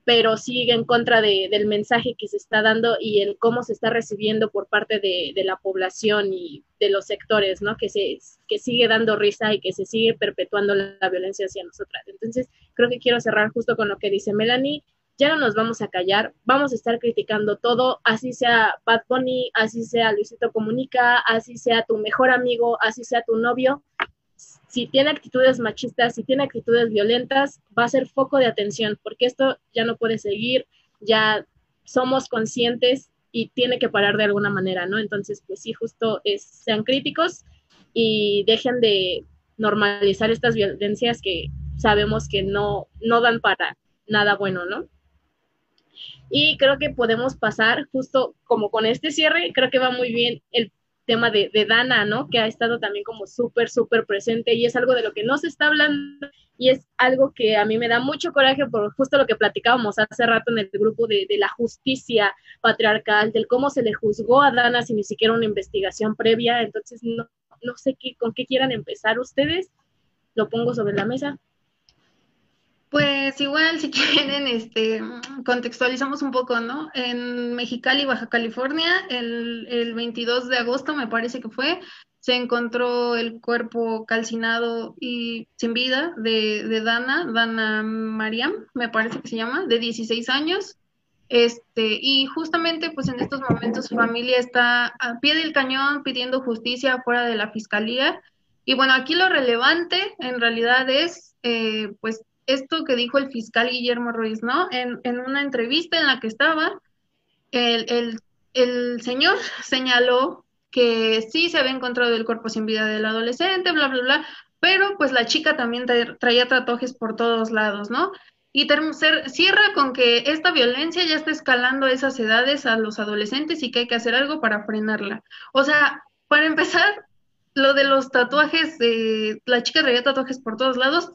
pero sí en contra de, del mensaje que se está dando y el cómo se está recibiendo por parte de, la población y de los sectores, ¿no? Que, se, que sigue dando risa y que se sigue perpetuando la violencia hacia nosotras. Entonces, creo que quiero cerrar justo con lo que dice Melanie ya no nos vamos a callar, vamos a estar criticando todo, así sea Bad Bunny, así sea Luisito Comunica, así sea tu mejor amigo, así sea tu novio. Si tiene actitudes machistas, si tiene actitudes violentas, va a ser foco de atención, porque esto ya no puede seguir, ya somos conscientes y tiene que parar de alguna manera, ¿no? Entonces, pues sí, justo es, sean críticos y dejen de normalizar estas violencias que sabemos que no, no dan para nada bueno, ¿no? Y creo que podemos pasar justo como con este cierre, creo que va muy bien el tema de, de Dana, ¿no? Que ha estado también como súper, súper presente y es algo de lo que no se está hablando y es algo que a mí me da mucho coraje por justo lo que platicábamos hace rato en el grupo de, de la justicia patriarcal, del cómo se le juzgó a Dana sin ni siquiera una investigación previa, entonces no, no sé qué, con qué quieran empezar ustedes, lo pongo sobre la mesa. Pues igual, si quieren, este, contextualizamos un poco, ¿no? En Mexicali, Baja California, el, el 22 de agosto, me parece que fue, se encontró el cuerpo calcinado y sin vida de, de Dana, Dana Mariam, me parece que se llama, de 16 años. Este, y justamente pues en estos momentos su familia está a pie del cañón pidiendo justicia fuera de la fiscalía. Y bueno, aquí lo relevante en realidad es eh, pues esto que dijo el fiscal Guillermo Ruiz, ¿no? En, en una entrevista en la que estaba, el, el, señor señaló que sí se había encontrado el cuerpo sin vida del adolescente, bla, bla, bla, pero pues la chica también tra traía tatuajes por todos lados, ¿no? Y cierra con que esta violencia ya está escalando esas edades a los adolescentes y que hay que hacer algo para frenarla. O sea, para empezar, lo de los tatuajes, eh, la chica traía tatuajes por todos lados,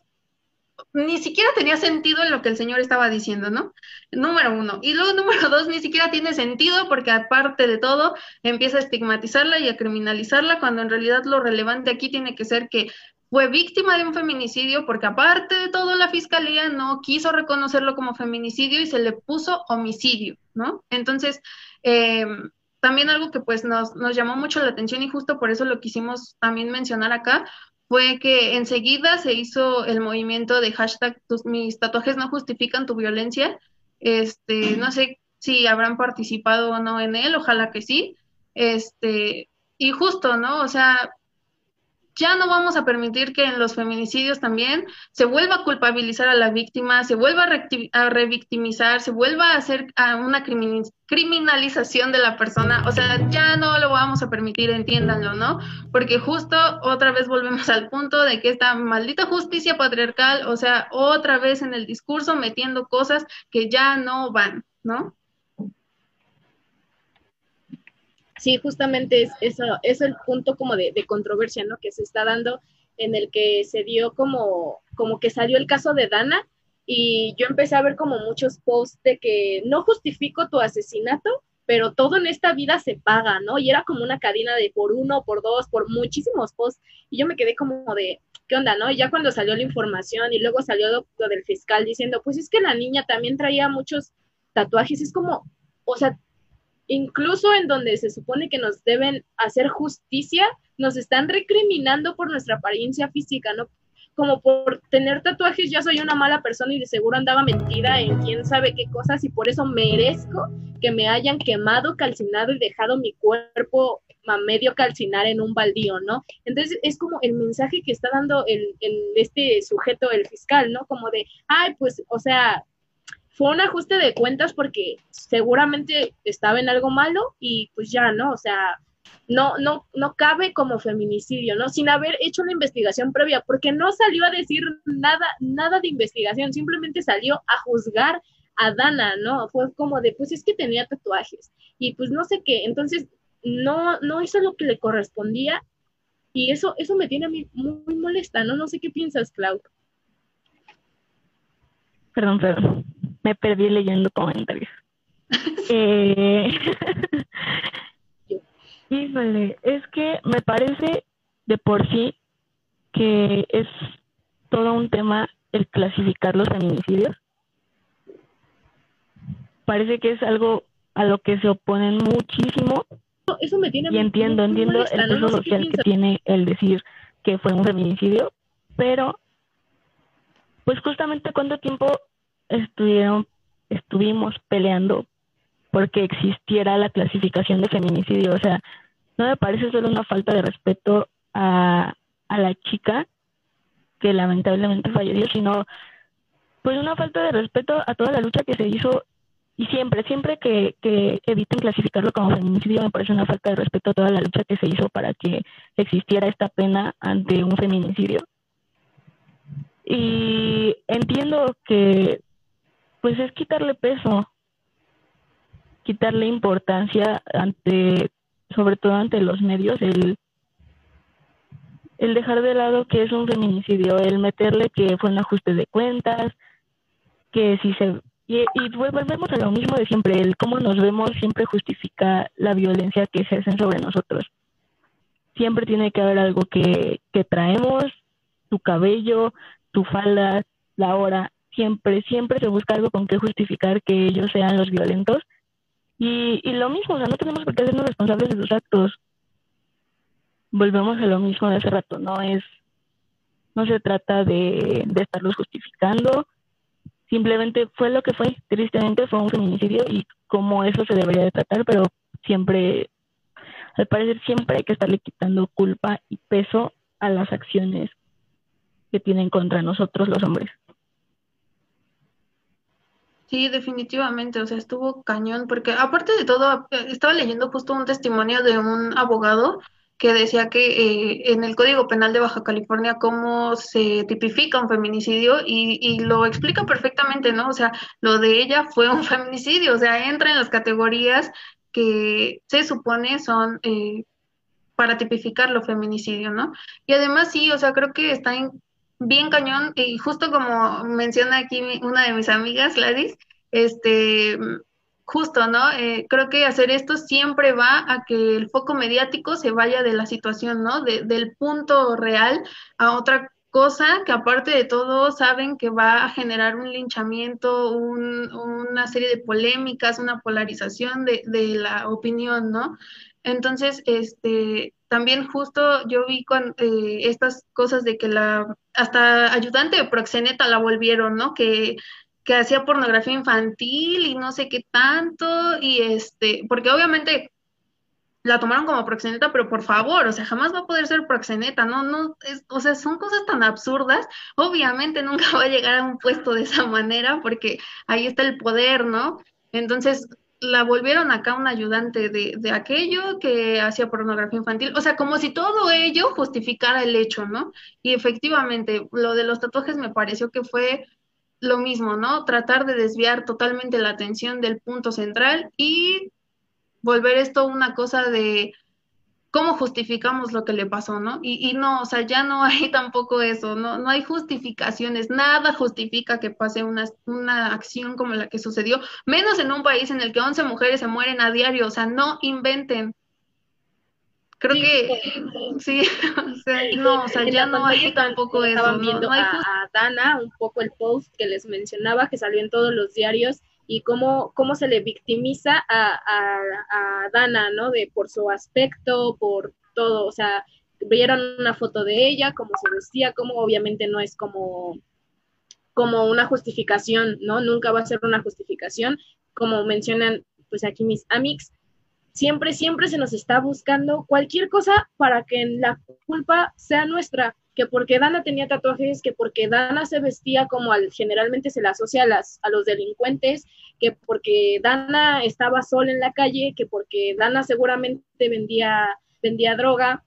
ni siquiera tenía sentido en lo que el señor estaba diciendo, ¿no? Número uno. Y luego, número dos, ni siquiera tiene sentido porque aparte de todo, empieza a estigmatizarla y a criminalizarla cuando en realidad lo relevante aquí tiene que ser que fue víctima de un feminicidio porque aparte de todo la fiscalía no quiso reconocerlo como feminicidio y se le puso homicidio, ¿no? Entonces, eh, también algo que pues nos, nos llamó mucho la atención y justo por eso lo quisimos también mencionar acá fue que enseguida se hizo el movimiento de hashtag tus, mis tatuajes no justifican tu violencia. Este, no sé si habrán participado o no en él, ojalá que sí. Este, y justo, ¿no? O sea, ya no vamos a permitir que en los feminicidios también se vuelva a culpabilizar a la víctima, se vuelva a, revictimizar, se vuelva a hacer una criminalización de la persona. O sea, ya no lo vamos a permitir, entiéndanlo, ¿no? Porque justo otra vez volvemos al punto de que esta maldita justicia patriarcal, o sea, otra vez en el discurso metiendo cosas que ya no van, ¿no? Sí, justamente es, eso, es el punto como de, controversia, ¿no? Que se está dando en el que se dio como, como que salió el caso de Dana y yo empecé a ver como muchos posts de que no justifico tu asesinato, pero todo en esta vida se paga, ¿no? Y era como una cadena de por uno, por dos, por muchísimos posts y yo me quedé como de, ¿qué onda, no? Y ya cuando salió la información y luego salió lo, lo del fiscal diciendo, pues es que la niña también traía muchos tatuajes, es como, o sea, incluso en donde se supone que nos deben hacer justicia, nos están recriminando por nuestra apariencia física, ¿no? Como por tener tatuajes, ya soy una mala persona y de seguro andaba mentida en quién sabe qué cosas y por eso merezco que me hayan quemado, calcinado y dejado mi cuerpo a medio calcinar en un baldío, ¿no? Entonces es como el mensaje que está dando el, el, este sujeto, el fiscal, ¿no? Como de, ay, pues, o sea, fue un ajuste de cuentas porque seguramente estaba en algo malo y pues ya, ¿no? O sea, no, no, no cabe como feminicidio, ¿no? Sin haber hecho una investigación previa, porque no salió a decir nada, nada de investigación, simplemente salió a juzgar a Dana, ¿no? Fue como de, pues es que tenía tatuajes y pues no sé qué, entonces no, no hizo lo que le correspondía y eso, eso me tiene a mí muy molesta, ¿no? No sé qué piensas, Clau. Perdón, perdón me perdí leyendo comentarios. eh, híjole, es que me parece de por sí que es todo un tema el clasificar los feminicidios. Parece que es algo a lo que se oponen muchísimo. Eso me tiene y entiendo, entiendo molesta, el ¿no? peso No sé social que tiene el decir que fue un feminicidio, pero pues justamente cuánto tiempo estuvieron estuvimos peleando porque existiera la clasificación de feminicidio. O sea, no me parece solo una falta de respeto a, a la chica que lamentablemente falleció, sino pues una falta de respeto a toda la lucha que se hizo y siempre, siempre que, que eviten clasificarlo como feminicidio, me parece una falta de respeto a toda la lucha que se hizo para que existiera esta pena ante un feminicidio. Y entiendo que pues es quitarle peso, quitarle importancia ante sobre todo ante los medios, el, el dejar de lado que es un feminicidio, el meterle que fue un ajuste de cuentas, que si se... Y, y volvemos a lo mismo de siempre, el cómo nos vemos siempre justifica la violencia que ejercen sobre nosotros. Siempre tiene que haber algo que, que traemos, tu cabello, tu falda, la hora, siempre, siempre se busca algo con que justificar que ellos sean los violentos. Y, y lo mismo, o sea, no tenemos por qué hacernos responsables de sus actos. Volvemos a lo mismo de hace rato, no es, no se trata de, de estarlos justificando, simplemente fue lo que fue, tristemente fue un feminicidio y como eso se debería de tratar, pero siempre, al parecer siempre hay que estarle quitando culpa y peso a las acciones que tienen contra nosotros los hombres. Sí, definitivamente, o sea, estuvo cañón, porque aparte de todo, eh, estaba leyendo justo un testimonio de un abogado que decía que eh, en el Código Penal de Baja California cómo se tipifica un feminicidio y, y lo explica perfectamente, ¿no? O sea, lo de ella fue un feminicidio, o sea, entra en las categorías que se supone son eh, para tipificar lo feminicidio, ¿no? Y además sí, o sea, creo que está en- bien cañón y justo como menciona aquí una de mis amigas, Gladys, este, justo, ¿no? Eh, creo que hacer esto siempre va a que el foco mediático se vaya de la situación, ¿no? De- del punto real a otra cosa que aparte de todo saben que va a generar un linchamiento, un- una serie de polémicas, una polarización de, de la opinión, ¿no? Entonces, este, también justo yo vi con eh, estas cosas de que la hasta ayudante de proxeneta la volvieron, ¿no? Que que hacía pornografía infantil y no sé qué tanto, y este, porque obviamente la tomaron como proxeneta, pero por favor, o sea, jamás va a poder ser proxeneta, no, no, es, o sea, son cosas tan absurdas, obviamente nunca va a llegar a un puesto de esa manera, porque ahí está el poder, ¿no? Entonces, la volvieron acá un ayudante de, de aquello que hacía pornografía infantil, o sea, como si todo ello justificara el hecho, ¿no? Y efectivamente, lo de los tatuajes me pareció que fue lo mismo, ¿no? Tratar de desviar totalmente la atención del punto central y volver esto una cosa de cómo justificamos lo que le pasó, ¿no? Y, y no, o sea, ya no hay tampoco eso, no, no hay justificaciones, nada justifica que pase una, una acción como la que sucedió, menos en un país en el que 11 mujeres se mueren a diario, o sea, no inventen. Creo que sí, o sea, no, o sea, ya no hay tampoco eso, estaban viendo no hay a, a Dana, un poco el post que les mencionaba, que salió en todos los diarios, y cómo, cómo se le victimiza a, a, a Dana, ¿no? De por su aspecto, por todo, o sea, vieron una foto de ella, cómo se vestía, cómo obviamente no es como, como una justificación, ¿no? Nunca va a ser una justificación, como mencionan pues aquí mis amics, siempre, siempre se nos está buscando cualquier cosa para que la culpa sea nuestra, que porque Dana tenía tatuajes, que porque Dana se vestía como al, generalmente se le asocia a, las, a los delincuentes, que porque Dana estaba sola en la calle, que porque Dana seguramente vendía, vendía droga.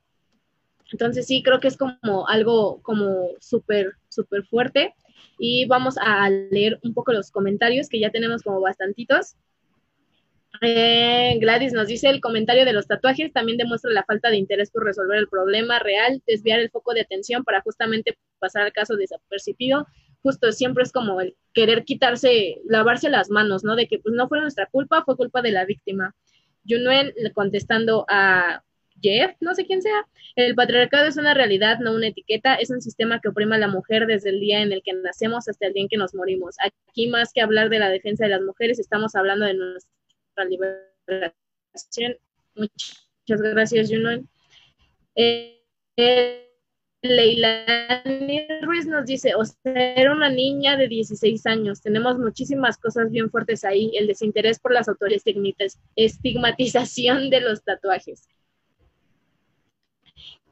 Entonces sí, creo que es como algo como súper, súper fuerte. Y vamos a leer un poco los comentarios, que ya tenemos como bastantitos. Eh, Gladys nos dice el comentario de los tatuajes también demuestra la falta de interés por resolver el problema real, desviar el foco de atención para justamente pasar al caso desapercibido. Justo siempre es como el querer quitarse, lavarse las manos, ¿no? De que pues no fue nuestra culpa, fue culpa de la víctima. Junuel contestando a Jeff, no sé quién sea, el patriarcado es una realidad, no una etiqueta, es un sistema que oprime a la mujer desde el día en el que nacemos hasta el día en que nos morimos. Aquí más que hablar de la defensa de las mujeres, estamos hablando de nuestra liberación. Muchas gracias, Junoel. Eh, Ruiz nos dice, o sea, era una niña de 16 años, tenemos muchísimas cosas bien fuertes ahí, el desinterés por las autoridades, estigmatización de los tatuajes.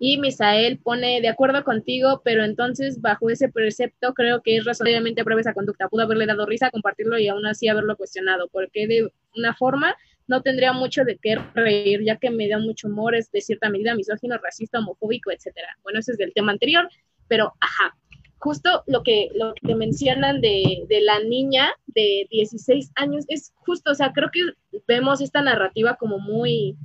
Y Misael pone, de acuerdo contigo, pero entonces bajo ese precepto creo que es razonablemente prueba esa conducta. Pudo haberle dado risa, compartirlo y aún así haberlo cuestionado, porque de una forma no tendría mucho de qué reír, ya que me da mucho humor, es de cierta medida misógino, racista, homofóbico, etcétera. Bueno, ese es del tema anterior, pero ajá, justo lo que, lo que mencionan de, de la niña de 16 años es justo, o sea, creo que vemos esta narrativa como muy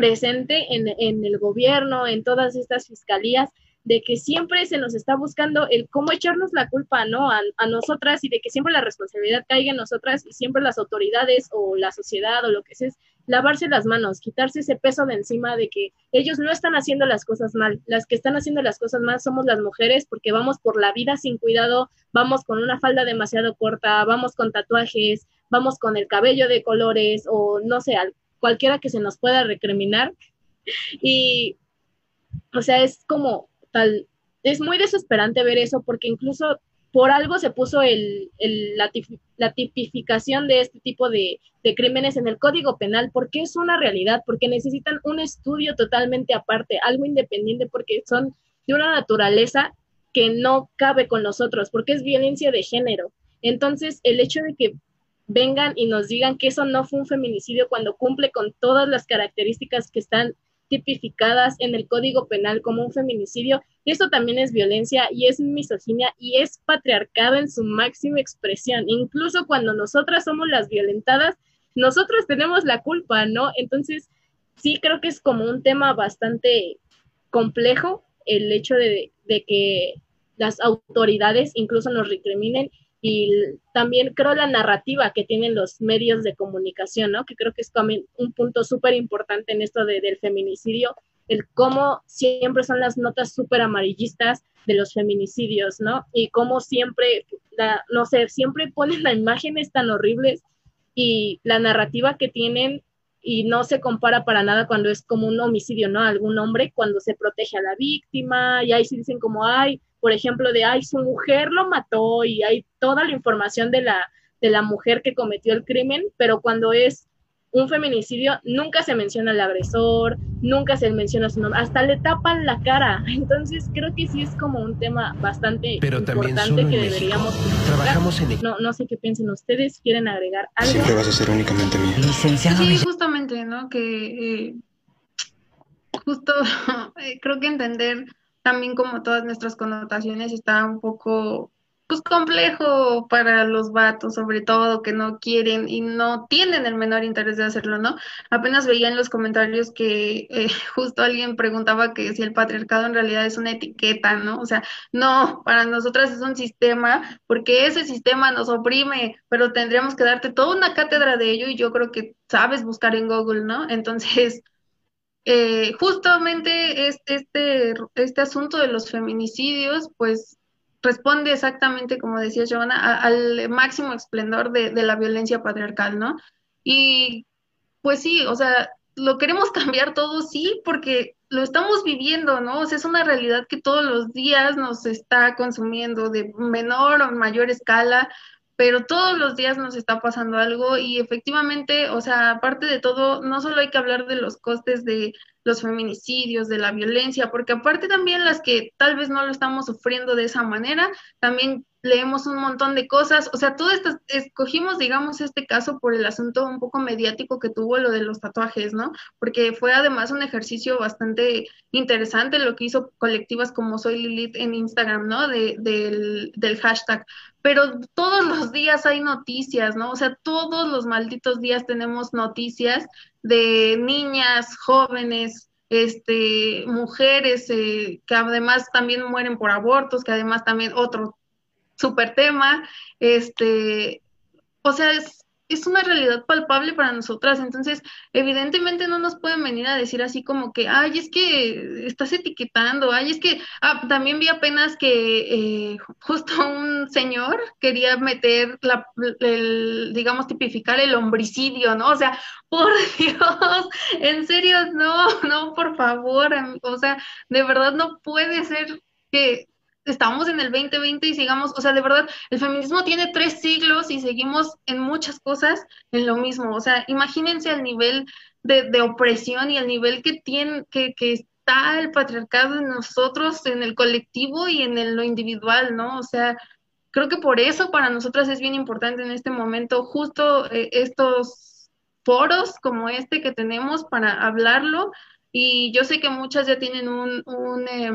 presente en, el gobierno, en todas estas fiscalías, de que siempre se nos está buscando el cómo echarnos la culpa, ¿no? A, a, nosotras y de que siempre la responsabilidad caiga en nosotras y siempre las autoridades o la sociedad o lo que sea es lavarse las manos, quitarse ese peso de encima de que ellos no están haciendo las cosas mal, las que están haciendo las cosas mal somos las mujeres porque vamos por la vida sin cuidado, vamos con una falda demasiado corta, vamos con tatuajes, vamos con el cabello de colores o no sé, cualquiera que se nos pueda recriminar y o sea, es como tal, es muy desesperante ver eso porque incluso por algo se puso el, la, tipificación de este tipo de, crímenes en el Código Penal, porque es una realidad, porque necesitan un estudio totalmente aparte, algo independiente, porque son de una naturaleza que no cabe con nosotros, porque es violencia de género. Entonces, el hecho de que vengan y nos digan que eso no fue un feminicidio cuando cumple con todas las características que están tipificadas en el Código Penal como un feminicidio, esto también es violencia y es misoginia y es patriarcado en su máxima expresión. Incluso cuando nosotras somos las violentadas, nosotros tenemos la culpa, ¿no? Entonces, sí creo que es como un tema bastante complejo el hecho de, de que las autoridades incluso nos recriminen y también creo la narrativa que tienen los medios de comunicación, ¿no? Que creo que es también un punto súper importante en esto de, del feminicidio, el cómo siempre son las notas súper amarillistas de los feminicidios, ¿no? Y cómo siempre, la, no sé, siempre ponen las imágenes tan horribles y la narrativa que tienen y no se compara para nada cuando es como un homicidio, ¿no? Algún hombre cuando se protege a la víctima y ahí sí dicen como, ay, por ejemplo, de, ay, su mujer lo mató y hay toda la información de la, de la mujer que cometió el crimen, pero cuando es un feminicidio nunca se menciona al agresor, nunca se menciona su nombre, hasta le tapan la cara. Entonces creo que sí es como un tema bastante Pero importante que deberíamos trabajamos en no, no sé qué piensen ustedes, quieren agregar algo. Siempre vas a ser únicamente mía. Licenciado. Sí, justamente, ¿no? Que eh, justo eh, creo que entender también como todas nuestras connotaciones está un poco pues complejo para los vatos, sobre todo que no quieren y no tienen el menor interés de hacerlo, ¿no? Apenas veía en los comentarios que eh, justo alguien preguntaba que si el patriarcado en realidad es una etiqueta, ¿no? O sea, no, para nosotras es un sistema, porque ese sistema nos oprime, pero tendríamos que darte toda una cátedra de ello y yo creo que sabes buscar en Google, ¿no? Entonces, eh, justamente este, este, asunto de los feminicidios, pues responde exactamente, como decía Giovanna, al máximo esplendor de, de, la violencia patriarcal, ¿no? Y pues sí, o sea, lo queremos cambiar todo, sí, porque lo estamos viviendo, ¿no? O sea, es una realidad que todos los días nos está consumiendo de menor o mayor escala, pero todos los días nos está pasando algo y efectivamente, o sea, aparte de todo, no solo hay que hablar de los costes de los feminicidios, de la violencia, porque aparte también las que tal vez no lo estamos sufriendo de esa manera, también leemos un montón de cosas, o sea, todo esto, escogimos, digamos, este caso por el asunto un poco mediático que tuvo lo de los tatuajes, ¿no? Porque fue además un ejercicio bastante interesante lo que hizo colectivas como Soy Lilith en Instagram, ¿no? De, del, del hashtag. Pero todos los días hay noticias, ¿no? O sea, todos los malditos días tenemos noticias de niñas, jóvenes, este, mujeres eh, que además también mueren por abortos, que además también otro super tema, este, o sea, es, es una realidad palpable para nosotras, entonces evidentemente no nos pueden venir a decir así como que, ay, es que estás etiquetando, ay, es que, ah, también vi apenas que eh, justo un señor quería meter la, digamos, tipificar el homicidio, ¿no? O sea, por Dios, en serio, no, no, por favor, o sea, de verdad no puede ser que estamos en el 2020 y sigamos, o sea, de verdad, el feminismo tiene tres siglos y seguimos en muchas cosas en lo mismo. O sea, imagínense el nivel de, de opresión y el nivel que tiene, que, que está el patriarcado en nosotros, en el colectivo y en el, lo individual, ¿no? O sea, creo que por eso para nosotras es bien importante en este momento justo eh, estos foros como este que tenemos para hablarlo. Y yo sé que muchas ya tienen un, un eh,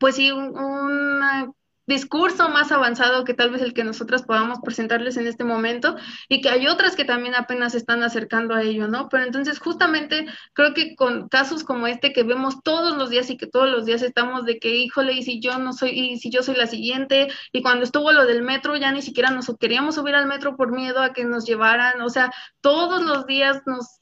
pues sí, un, una discurso más avanzado que tal vez el que nosotras podamos presentarles en este momento y que hay otras que también apenas están acercando a ello, ¿no? Pero entonces justamente creo que con casos como este que vemos todos los días y que todos los días estamos de que, híjole, y si yo no soy, y si yo soy la siguiente, y cuando estuvo lo del metro ya ni siquiera nos queríamos subir al metro por miedo a que nos llevaran, o sea, todos los días nos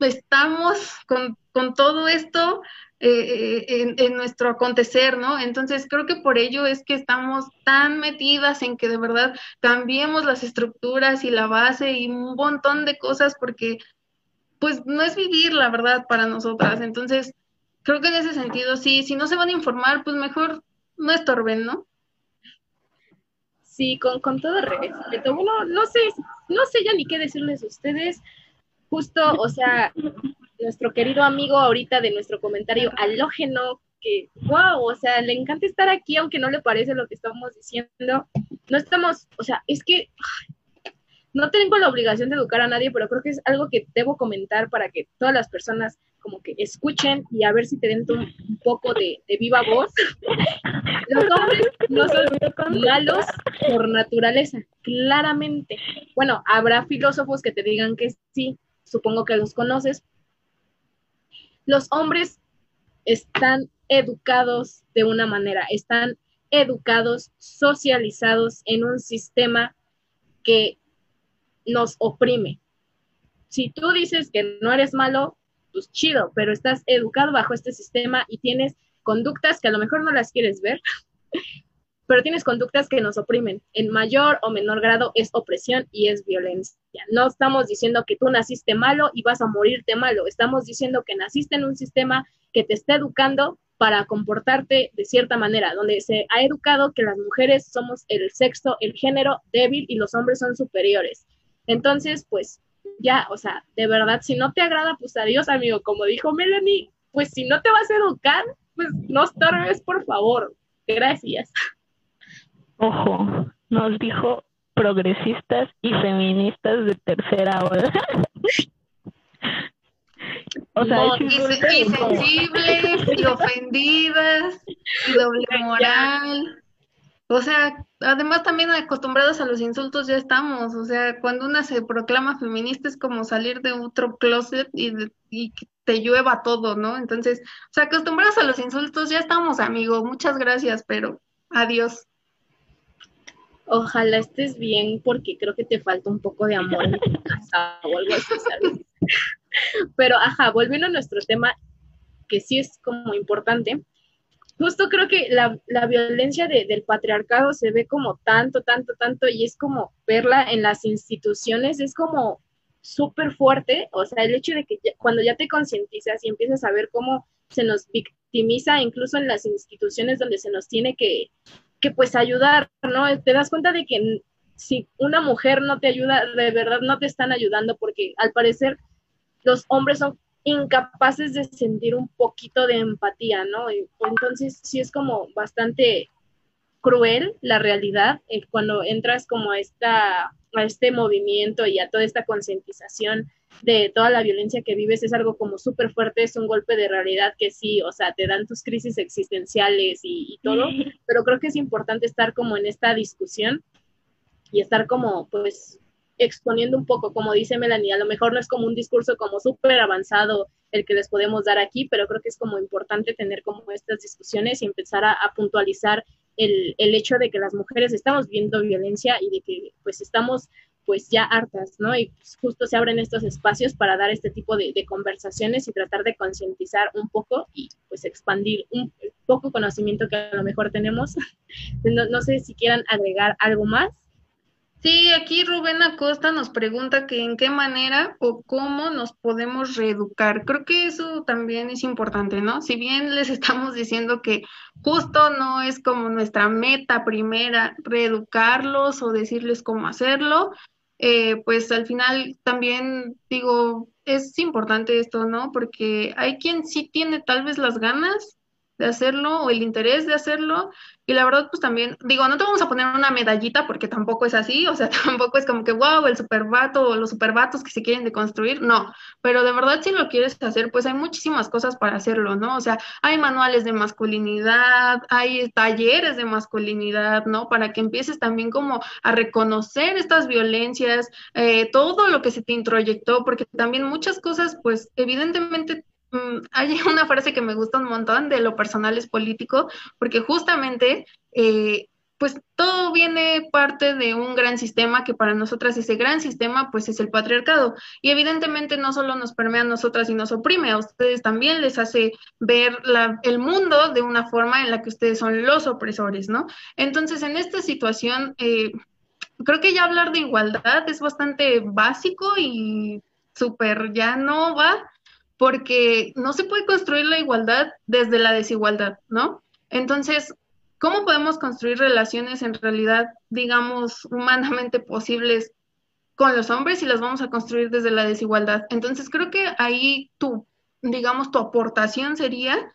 estamos con, con todo esto eh, en, en, nuestro acontecer, ¿no? Entonces creo que por ello es que estamos tan metidas en que de verdad cambiemos las estructuras y la base y un montón de cosas porque pues no es vivir, la verdad, para nosotras. Entonces creo que en ese sentido sí, si no se van a informar, pues mejor no estorben, ¿no? Sí, con, con todo respeto. Bueno, no sé, no sé ya ni qué decirles a ustedes. Justo, o sea, nuestro querido amigo ahorita de nuestro comentario halógeno, que, wow, o sea, le encanta estar aquí, aunque no le parece lo que estamos diciendo. No estamos, o sea, es que no tengo la obligación de educar a nadie, pero creo que es algo que debo comentar para que todas las personas como que escuchen y a ver si te den un, poco de, de, viva voz. Los hombres no son malos por naturaleza, claramente. Bueno, habrá filósofos que te digan que sí, supongo que los conoces, los hombres están educados de una manera, están educados, socializados en un sistema que nos oprime. Si tú dices que no eres malo, pues chido, pero estás educado bajo este sistema y tienes conductas que a lo mejor no las quieres ver, pero tienes conductas que nos oprimen. En mayor o menor grado es opresión y es violencia. No estamos diciendo que tú naciste malo y vas a morirte malo. Estamos diciendo que naciste en un sistema que te está educando para comportarte de cierta manera, donde se ha educado que las mujeres somos el sexo, el género débil y los hombres son superiores. Entonces, pues ya, o sea, de verdad, si no te agrada, pues adiós, amigo. Como dijo Melanie, pues si no te vas a educar, pues no estorbes, por favor. Gracias. Ojo, nos dijo progresistas y feministas de tercera ola. o sea, no, y, y, sensibles y ofendidas y doble moral. O sea, además también acostumbrados a los insultos ya estamos. O sea, cuando una se proclama feminista es como salir de otro closet y, de, y te llueva todo, ¿no? Entonces, o sea, acostumbrados a los insultos ya estamos, amigo. Muchas gracias, pero adiós. Ojalá estés bien porque creo que te falta un poco de amor en tu casa o algo así. Pero, ajá, volviendo a nuestro tema, que sí es como importante, justo creo que la, la violencia de, del patriarcado se ve como tanto, tanto, tanto, y es como verla en las instituciones, es como súper fuerte, o sea, el hecho de que cuando ya te concientizas y empiezas a ver cómo se nos victimiza incluso en las instituciones donde se nos tiene que, que pues ayudar, ¿no? Te das cuenta de que si una mujer no te ayuda, de verdad no te están ayudando porque al parecer los hombres son incapaces de sentir un poquito de empatía, ¿no? Entonces sí es como bastante cruel la realidad eh, cuando entras como a, esta, a este movimiento y a toda esta concientización de toda la violencia que vives es algo como súper fuerte, es un golpe de realidad que sí, o sea, te dan tus crisis existenciales y, y todo, pero creo que es importante estar como en esta discusión y estar como, pues, exponiendo un poco, como dice Melanie, a lo mejor no es como un discurso como súper avanzado el que les podemos dar aquí, pero creo que es como importante tener como estas discusiones y empezar a, a puntualizar el, el, hecho de que las mujeres estamos viendo violencia y de que pues estamos pues ya hartas, ¿no? Y pues, justo se abren estos espacios para dar este tipo de, conversaciones y tratar de concientizar un poco y pues expandir un poco conocimiento que a lo mejor tenemos. No, no sé si quieran agregar algo más. Sí, aquí Rubén Acosta nos pregunta que en qué manera o cómo nos podemos reeducar. Creo que eso también es importante, ¿no? Si bien les estamos diciendo que justo no es como nuestra meta primera reeducarlos o decirles cómo hacerlo, eh, pues al final también digo, es importante esto, ¿no? Porque hay quien sí tiene tal vez las ganas, de hacerlo o el interés de hacerlo. Y la verdad, pues también, digo, no te vamos a poner una medallita porque tampoco es así, o sea, tampoco es como que, wow, el supervato o los supervatos que se quieren deconstruir, no, pero de verdad si lo quieres hacer, pues hay muchísimas cosas para hacerlo, ¿no? O sea, hay manuales de masculinidad, hay talleres de masculinidad, ¿no? Para que empieces también como a reconocer estas violencias, eh, todo lo que se te introyectó, porque también muchas cosas, pues evidentemente hay una frase que me gusta un montón de lo personal es político, porque justamente, eh, pues todo viene parte de un gran sistema que para nosotras ese gran sistema pues es el patriarcado. Y evidentemente no solo nos permea a nosotras y nos oprime, a ustedes también les hace ver el mundo de una forma en la que ustedes son los opresores, ¿no? Entonces, en esta situación, eh, creo que ya hablar de igualdad es bastante básico y súper ya no va porque no se puede construir la igualdad desde la desigualdad, ¿no? Entonces, ¿cómo podemos construir relaciones en realidad, digamos, humanamente posibles con los hombres si las vamos a construir desde la desigualdad? Entonces, creo que ahí tu, digamos, tu aportación sería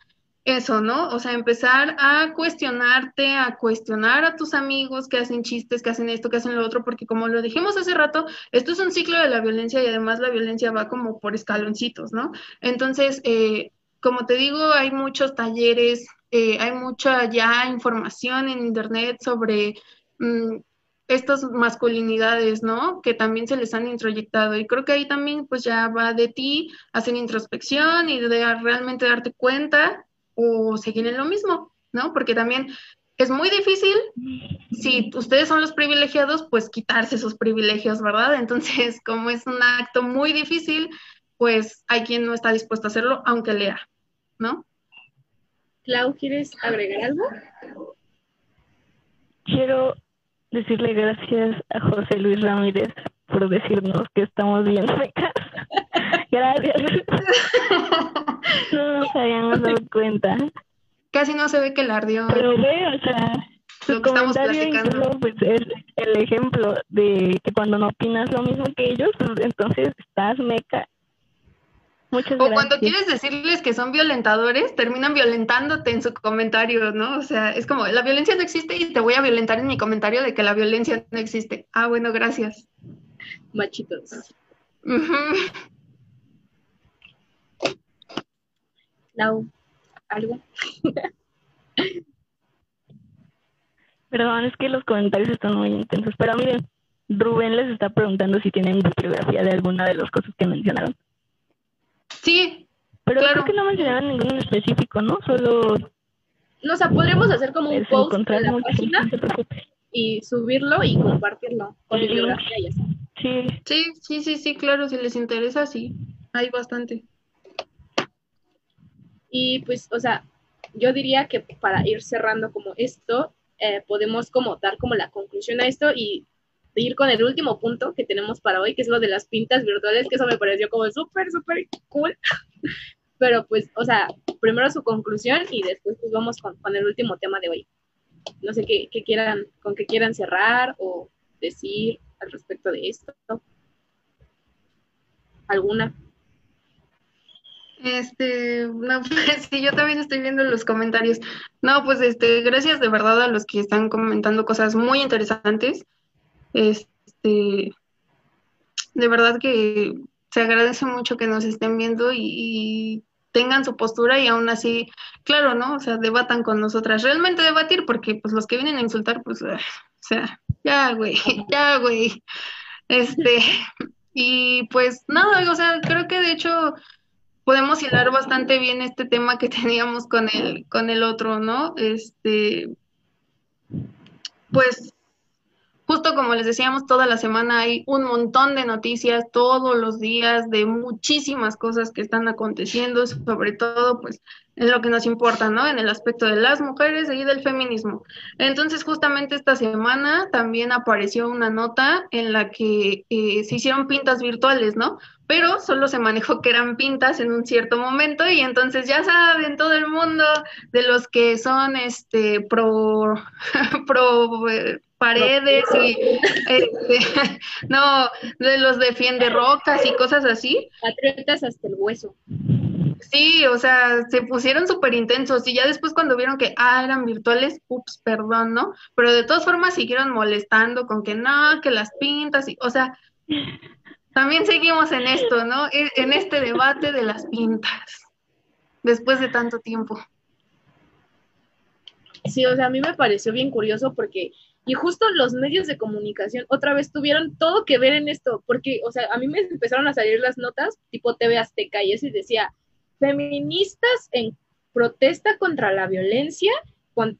eso, ¿no? O sea, empezar a cuestionarte, a cuestionar a tus amigos que hacen chistes, que hacen esto, que hacen lo otro, porque como lo dijimos hace rato, esto es un ciclo de la violencia y además la violencia va como por escaloncitos, ¿no? Entonces, eh, como te digo, hay muchos talleres, eh, hay mucha ya información en Internet sobre... Mm, estas masculinidades, ¿no? Que también se les han introyectado. Y creo que ahí también, pues ya va de ti hacer introspección y de realmente darte cuenta o seguir en lo mismo, ¿no? Porque también es muy difícil, si ustedes son los privilegiados, pues quitarse sus privilegios, ¿verdad? Entonces, como es un acto muy difícil, pues hay quien no está dispuesto a hacerlo, aunque lea, ¿no? Clau, ¿quieres agregar algo? Quiero decirle gracias a José Luis Ramírez por decirnos que estamos bien secas. Gracias. no nos habíamos dado cuenta. Casi no se ve que la ardió. Pero ve, o sea, lo que estamos platicando. pues, es el ejemplo de que cuando no opinas lo mismo que ellos, pues, entonces estás meca. Muchas o cuando quieres decirles que son violentadores, terminan violentándote en su comentario, ¿no? O sea, es como, la violencia no existe y te voy a violentar en mi comentario de que la violencia no existe. Ah, bueno, gracias. Machitos. Lau, ¿algo? Perdón, es que los comentarios están muy intensos, pero miren, Rubén les está preguntando si tienen bibliografía de alguna de las cosas que mencionaron. Sí, pero creo que no mencionaron ninguno en específico, ¿no? Solo... No, o sea, podríamos hacer como un post en la página y subirlo y compartirlo con bibliografía y así. Sí. sí, sí, sí, sí, claro, si les interesa, sí, hay bastante. Y pues, o sea, yo diría que para ir cerrando como esto, eh, podemos como dar como la conclusión a esto y ir con el último punto que tenemos para hoy, que es lo de las pintas virtuales, que eso me pareció como súper, súper cool. Pero pues, o sea, primero su conclusión y después pues vamos con, el último tema de hoy. No sé qué, quieran, con qué quieran cerrar o decir al respecto de esto. ¿Alguna? Este, no, pues sí, yo también estoy viendo los comentarios. No, pues este, gracias de verdad a los que están comentando cosas muy interesantes. Este, de verdad que se agradece mucho que nos estén viendo y, tengan su postura y aún así, claro, ¿no? O sea, debatan con nosotras. Realmente debatir, porque pues los que vienen a insultar, pues, o sea, ya, güey, ya, güey. Este, y pues nada, o sea, creo que de hecho podemos hilar bastante bien este tema que teníamos con el, con el otro, ¿no? Este, pues justo como les decíamos, toda la semana hay un montón de noticias, todos los días, de muchísimas cosas que están aconteciendo, sobre todo, pues, en lo que nos importa, ¿no? En el aspecto de las mujeres y del feminismo. Entonces, justamente esta semana también apareció una nota en la que eh, se hicieron pintas virtuales, ¿no? Pero solo se manejó que eran pintas en un cierto momento y entonces ya saben todo el mundo de los que son este pro pro eh, paredes y este, no de los defiende rocas y cosas así patriotas hasta el hueso Sí, o sea, se pusieron súper intensos y ya después cuando vieron que, ah, eran virtuales, ups, perdón, ¿no? Pero de todas formas siguieron molestando con que no, que las pintas, y, o sea, también seguimos en esto, ¿no? E- En este debate de las pintas, después de tanto tiempo. Sí, o sea, a mí me pareció bien curioso porque, y justo los medios de comunicación otra vez tuvieron todo que ver en esto, porque, o sea, a mí me empezaron a salir las notas tipo TV Azteca y eso y decía, feministas en protesta contra la violencia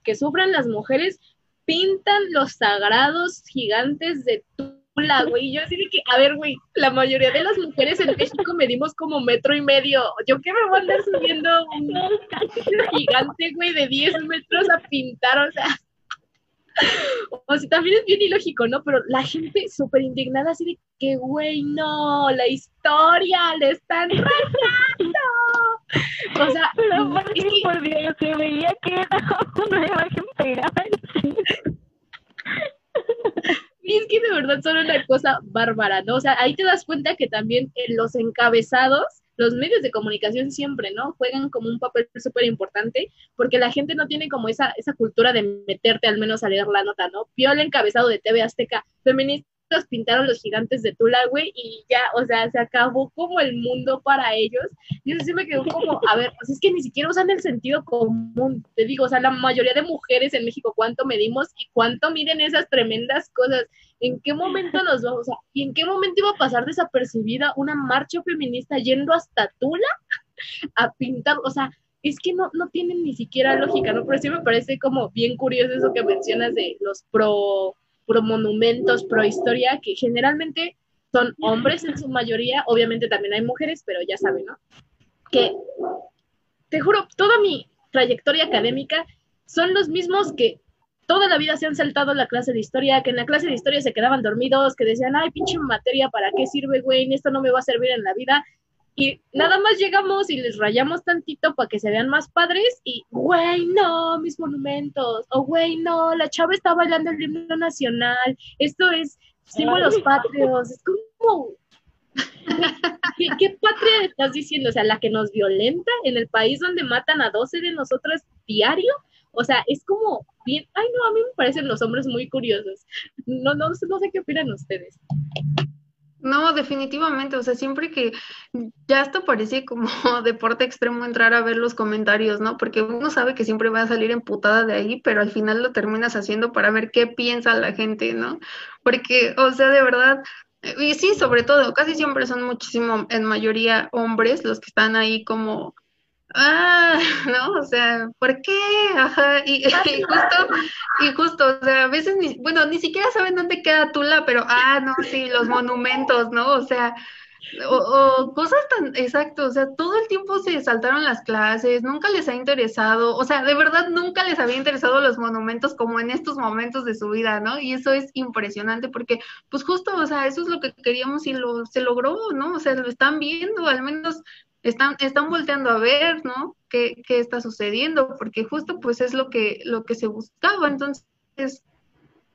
que sufren las mujeres pintan los sagrados gigantes de Tula, güey. Y yo así de que, a ver, güey, la mayoría de las mujeres en México medimos como metro y medio. ¿Yo qué me voy a andar subiendo un gigante, güey, de 10 metros a pintar? O sea, o sea, también es bien ilógico, ¿no? Pero la gente súper indignada así de que, güey, no, la historia le están rayando. O sea, Pero es aparte, que- por Dios, se veía que era una imagen pegada. Y es que de verdad son una cosa bárbara, ¿no? O sea, ahí te das cuenta que también en los encabezados, los medios de comunicación siempre, ¿no? Juegan como un papel súper importante, porque la gente no tiene como esa, esa cultura de meterte al menos a leer la nota, ¿no? Vio el encabezado de TV Azteca, feministas pintaron los gigantes de Tula, güey, y ya, o sea, se acabó como el mundo para ellos. Y eso sí me quedó como, a ver, pues es que ni siquiera usan el sentido común. Te digo, o sea, la mayoría de mujeres en México, ¿cuánto medimos y cuánto miden esas tremendas cosas? ¿En qué momento nos vamos? O sea, ¿y en qué momento iba a pasar desapercibida una marcha feminista yendo hasta Tula a pintar? O sea, es que no, no tienen ni siquiera lógica, ¿no? Pero sí me parece como bien curioso eso que mencionas de los pro, pro monumentos, pro historia, que generalmente son hombres en su mayoría, obviamente también hay mujeres, pero ya saben, ¿no? Que, te juro, toda mi trayectoria académica son los mismos que toda la vida se han saltado la clase de historia, que en la clase de historia se quedaban dormidos, que decían, ay, pinche materia, ¿para qué sirve, güey? Esto no me va a servir en la vida. Y nada más llegamos y les rayamos tantito para que se vean más padres y, güey, no, mis monumentos, o güey, no, la chava está bailando el himno nacional, esto es símbolos patrios, es como, ¿qué, ¿qué patria estás diciendo? O sea, la que nos violenta en el país donde matan a 12 de nosotras diario, o sea, es como bien, ay no, a mí me parecen los hombres muy curiosos, no, no, no sé qué opinan ustedes. No, definitivamente, o sea, siempre que ya hasta parece como deporte extremo entrar a ver los comentarios, ¿no? Porque uno sabe que siempre va a salir emputada de ahí, pero al final lo terminas haciendo para ver qué piensa la gente, ¿no? Porque, o sea, de verdad, y sí, sobre todo, casi siempre son muchísimo, en mayoría hombres los que están ahí como, ah, ¿no? O sea, ¿por qué? Ajá, y, justo, y justo, o sea, a veces, ni, bueno, ni siquiera saben dónde queda Tula, pero, ah, no, sí, los monumentos, ¿no? O sea, o cosas tan, exacto, o sea, todo el tiempo se saltaron las clases, nunca les ha interesado, o sea, de verdad nunca les había interesado los monumentos como en estos momentos de su vida, ¿no? Y eso es impresionante porque, pues justo, o sea, eso es lo que queríamos y lo, se logró, ¿no? O sea, lo están viendo, al menos están, están volteando a ver, ¿no? ¿Qué, qué está sucediendo? Porque justo, pues es lo que, lo que se buscaba, entonces,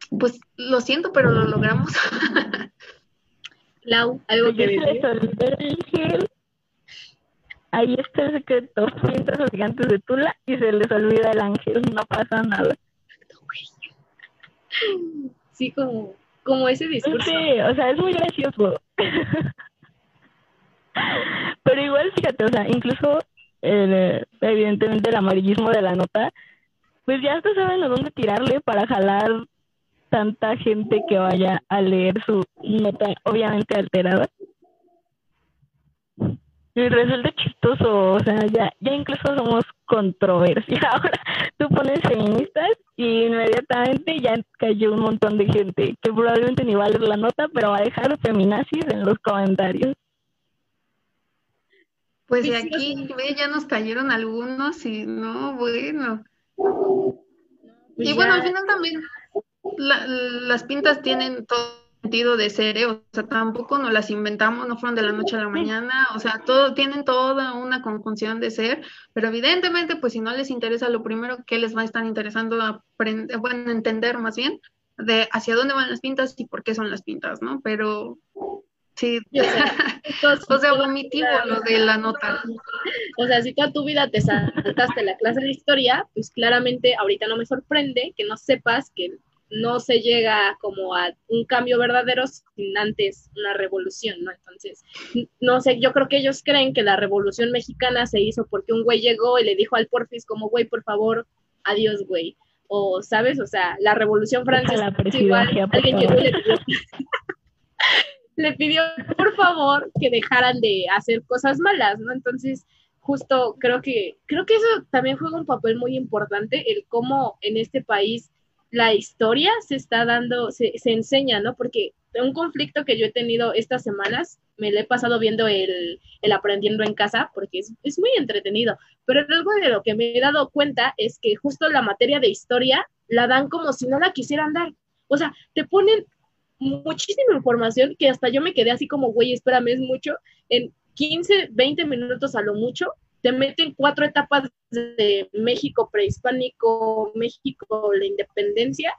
pues lo siento, pero lo logramos. Lau, algo que decir. Ahí está el secreto. Pintas los gigantes de Tula y se les olvida el ángel. No pasa nada. Sí, como, como ese discurso. Sí, o sea, es muy gracioso. Pero igual, fíjate, o sea, incluso el, evidentemente el amarillismo de la nota, pues ya hasta saben a dónde tirarle para jalar tanta gente que vaya a leer su nota, obviamente alterada. Y resulta chistoso, o sea, ya, ya incluso somos controversia. Ahora tú pones feministas y inmediatamente ya cayó un montón de gente que probablemente ni va a leer la nota, pero va a dejar feminazis en los comentarios. Pues de aquí, ve, ya nos cayeron algunos y no, bueno. Pues Y bueno, al final también la- las pintas tienen todo sentido de ser, ¿eh? O sea, tampoco nos las inventamos, no fueron de la noche a la mañana, o sea, todo, tienen toda una conjunción de ser, pero evidentemente, pues si no les interesa lo primero que les va a estar interesando aprender, bueno, entender más bien de hacia dónde van las pintas y por qué son las pintas, ¿no? Pero Sí. O sea, entonces, O sea, vomitivo lo de la nota. O sea, si toda tu vida te saltaste la clase de historia, pues claramente ahorita no me sorprende que no sepas que no se llega como a un cambio verdadero sin antes una revolución, ¿no? Entonces, no sé, yo creo que ellos creen que la revolución mexicana se hizo porque un güey llegó y le dijo al Porfis como, güey, por favor, adiós, güey. O, ¿sabes? O sea, la revolución francesa, la es igual, alguien llegó y le. le pidió, por favor, que dejaran de hacer cosas malas, ¿no? Entonces, justo creo que, creo que eso también juega un papel muy importante, el cómo en este país la historia se está dando, se, se enseña, ¿no? Porque un conflicto que yo he tenido estas semanas, me lo he pasado viendo el, el aprendiendo en casa, porque es, es muy entretenido, pero algo de lo que me he dado cuenta es que justo la materia de historia la dan como si no la quisieran dar. O sea, te ponen muchísima información que hasta yo me quedé así como, güey, espérame, es mucho. En 15, 20 minutos a lo mucho, te meten cuatro etapas de México prehispánico, México, la independencia,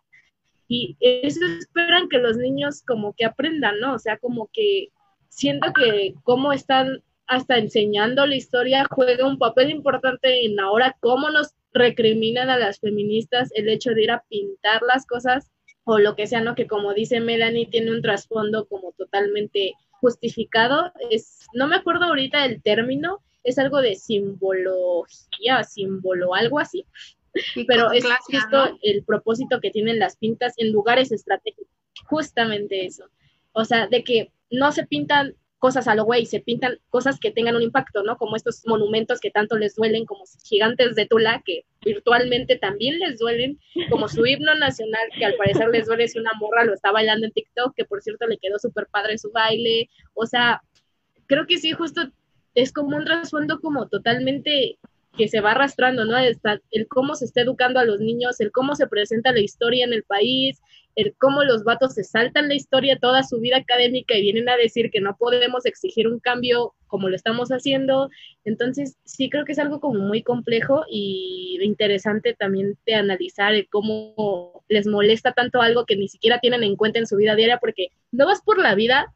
y eso esperan que los niños como que aprendan, ¿no? O sea, como que siento que cómo están hasta enseñando la historia juega un papel importante en ahora cómo nos recriminan a las feministas el hecho de ir a pintar las cosas o lo que sea, ¿no? Que como dice Melanie, tiene un trasfondo como totalmente justificado. Es, no me acuerdo ahorita del término, es algo de simbología, símbolo, algo así. Pero es justo ¿no? el propósito que tienen las pintas en lugares estratégicos. Justamente eso. O sea, de que no se pintan cosas a lo güey, se pintan cosas que tengan un impacto, ¿no? Como estos monumentos que tanto les duelen, como gigantes de Tula, que virtualmente también les duelen, como su himno nacional, que al parecer les duele si una morra lo está bailando en TikTok, que por cierto le quedó súper padre su baile. O sea, creo que sí, justo es como un trasfondo como totalmente que se va arrastrando, ¿no? Está el cómo se está educando a los niños, el cómo se presenta la historia en el país, el cómo los vatos se saltan la historia toda su vida académica y vienen a decir que no podemos exigir un cambio como lo estamos haciendo. Entonces, sí creo que es algo como muy complejo y interesante también de analizar el cómo les molesta tanto algo que ni siquiera tienen en cuenta en su vida diaria, porque no vas por la vida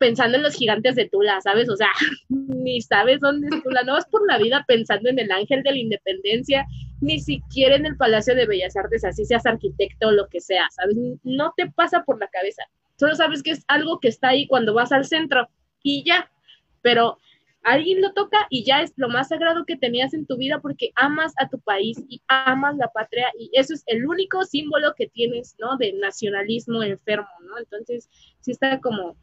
pensando en los gigantes de Tula, ¿sabes? O sea, ni sabes dónde es Tula, no vas por la vida pensando en el ángel de la independencia, ni siquiera en el Palacio de Bellas Artes, así seas arquitecto o lo que sea, ¿sabes? No te pasa por la cabeza. Solo sabes que es algo que está ahí cuando vas al centro y ya, pero alguien lo toca y ya es lo más sagrado que tenías en tu vida porque amas a tu país y amas la patria y eso es el único símbolo que tienes, ¿no? De nacionalismo enfermo, ¿no? Entonces, sí está como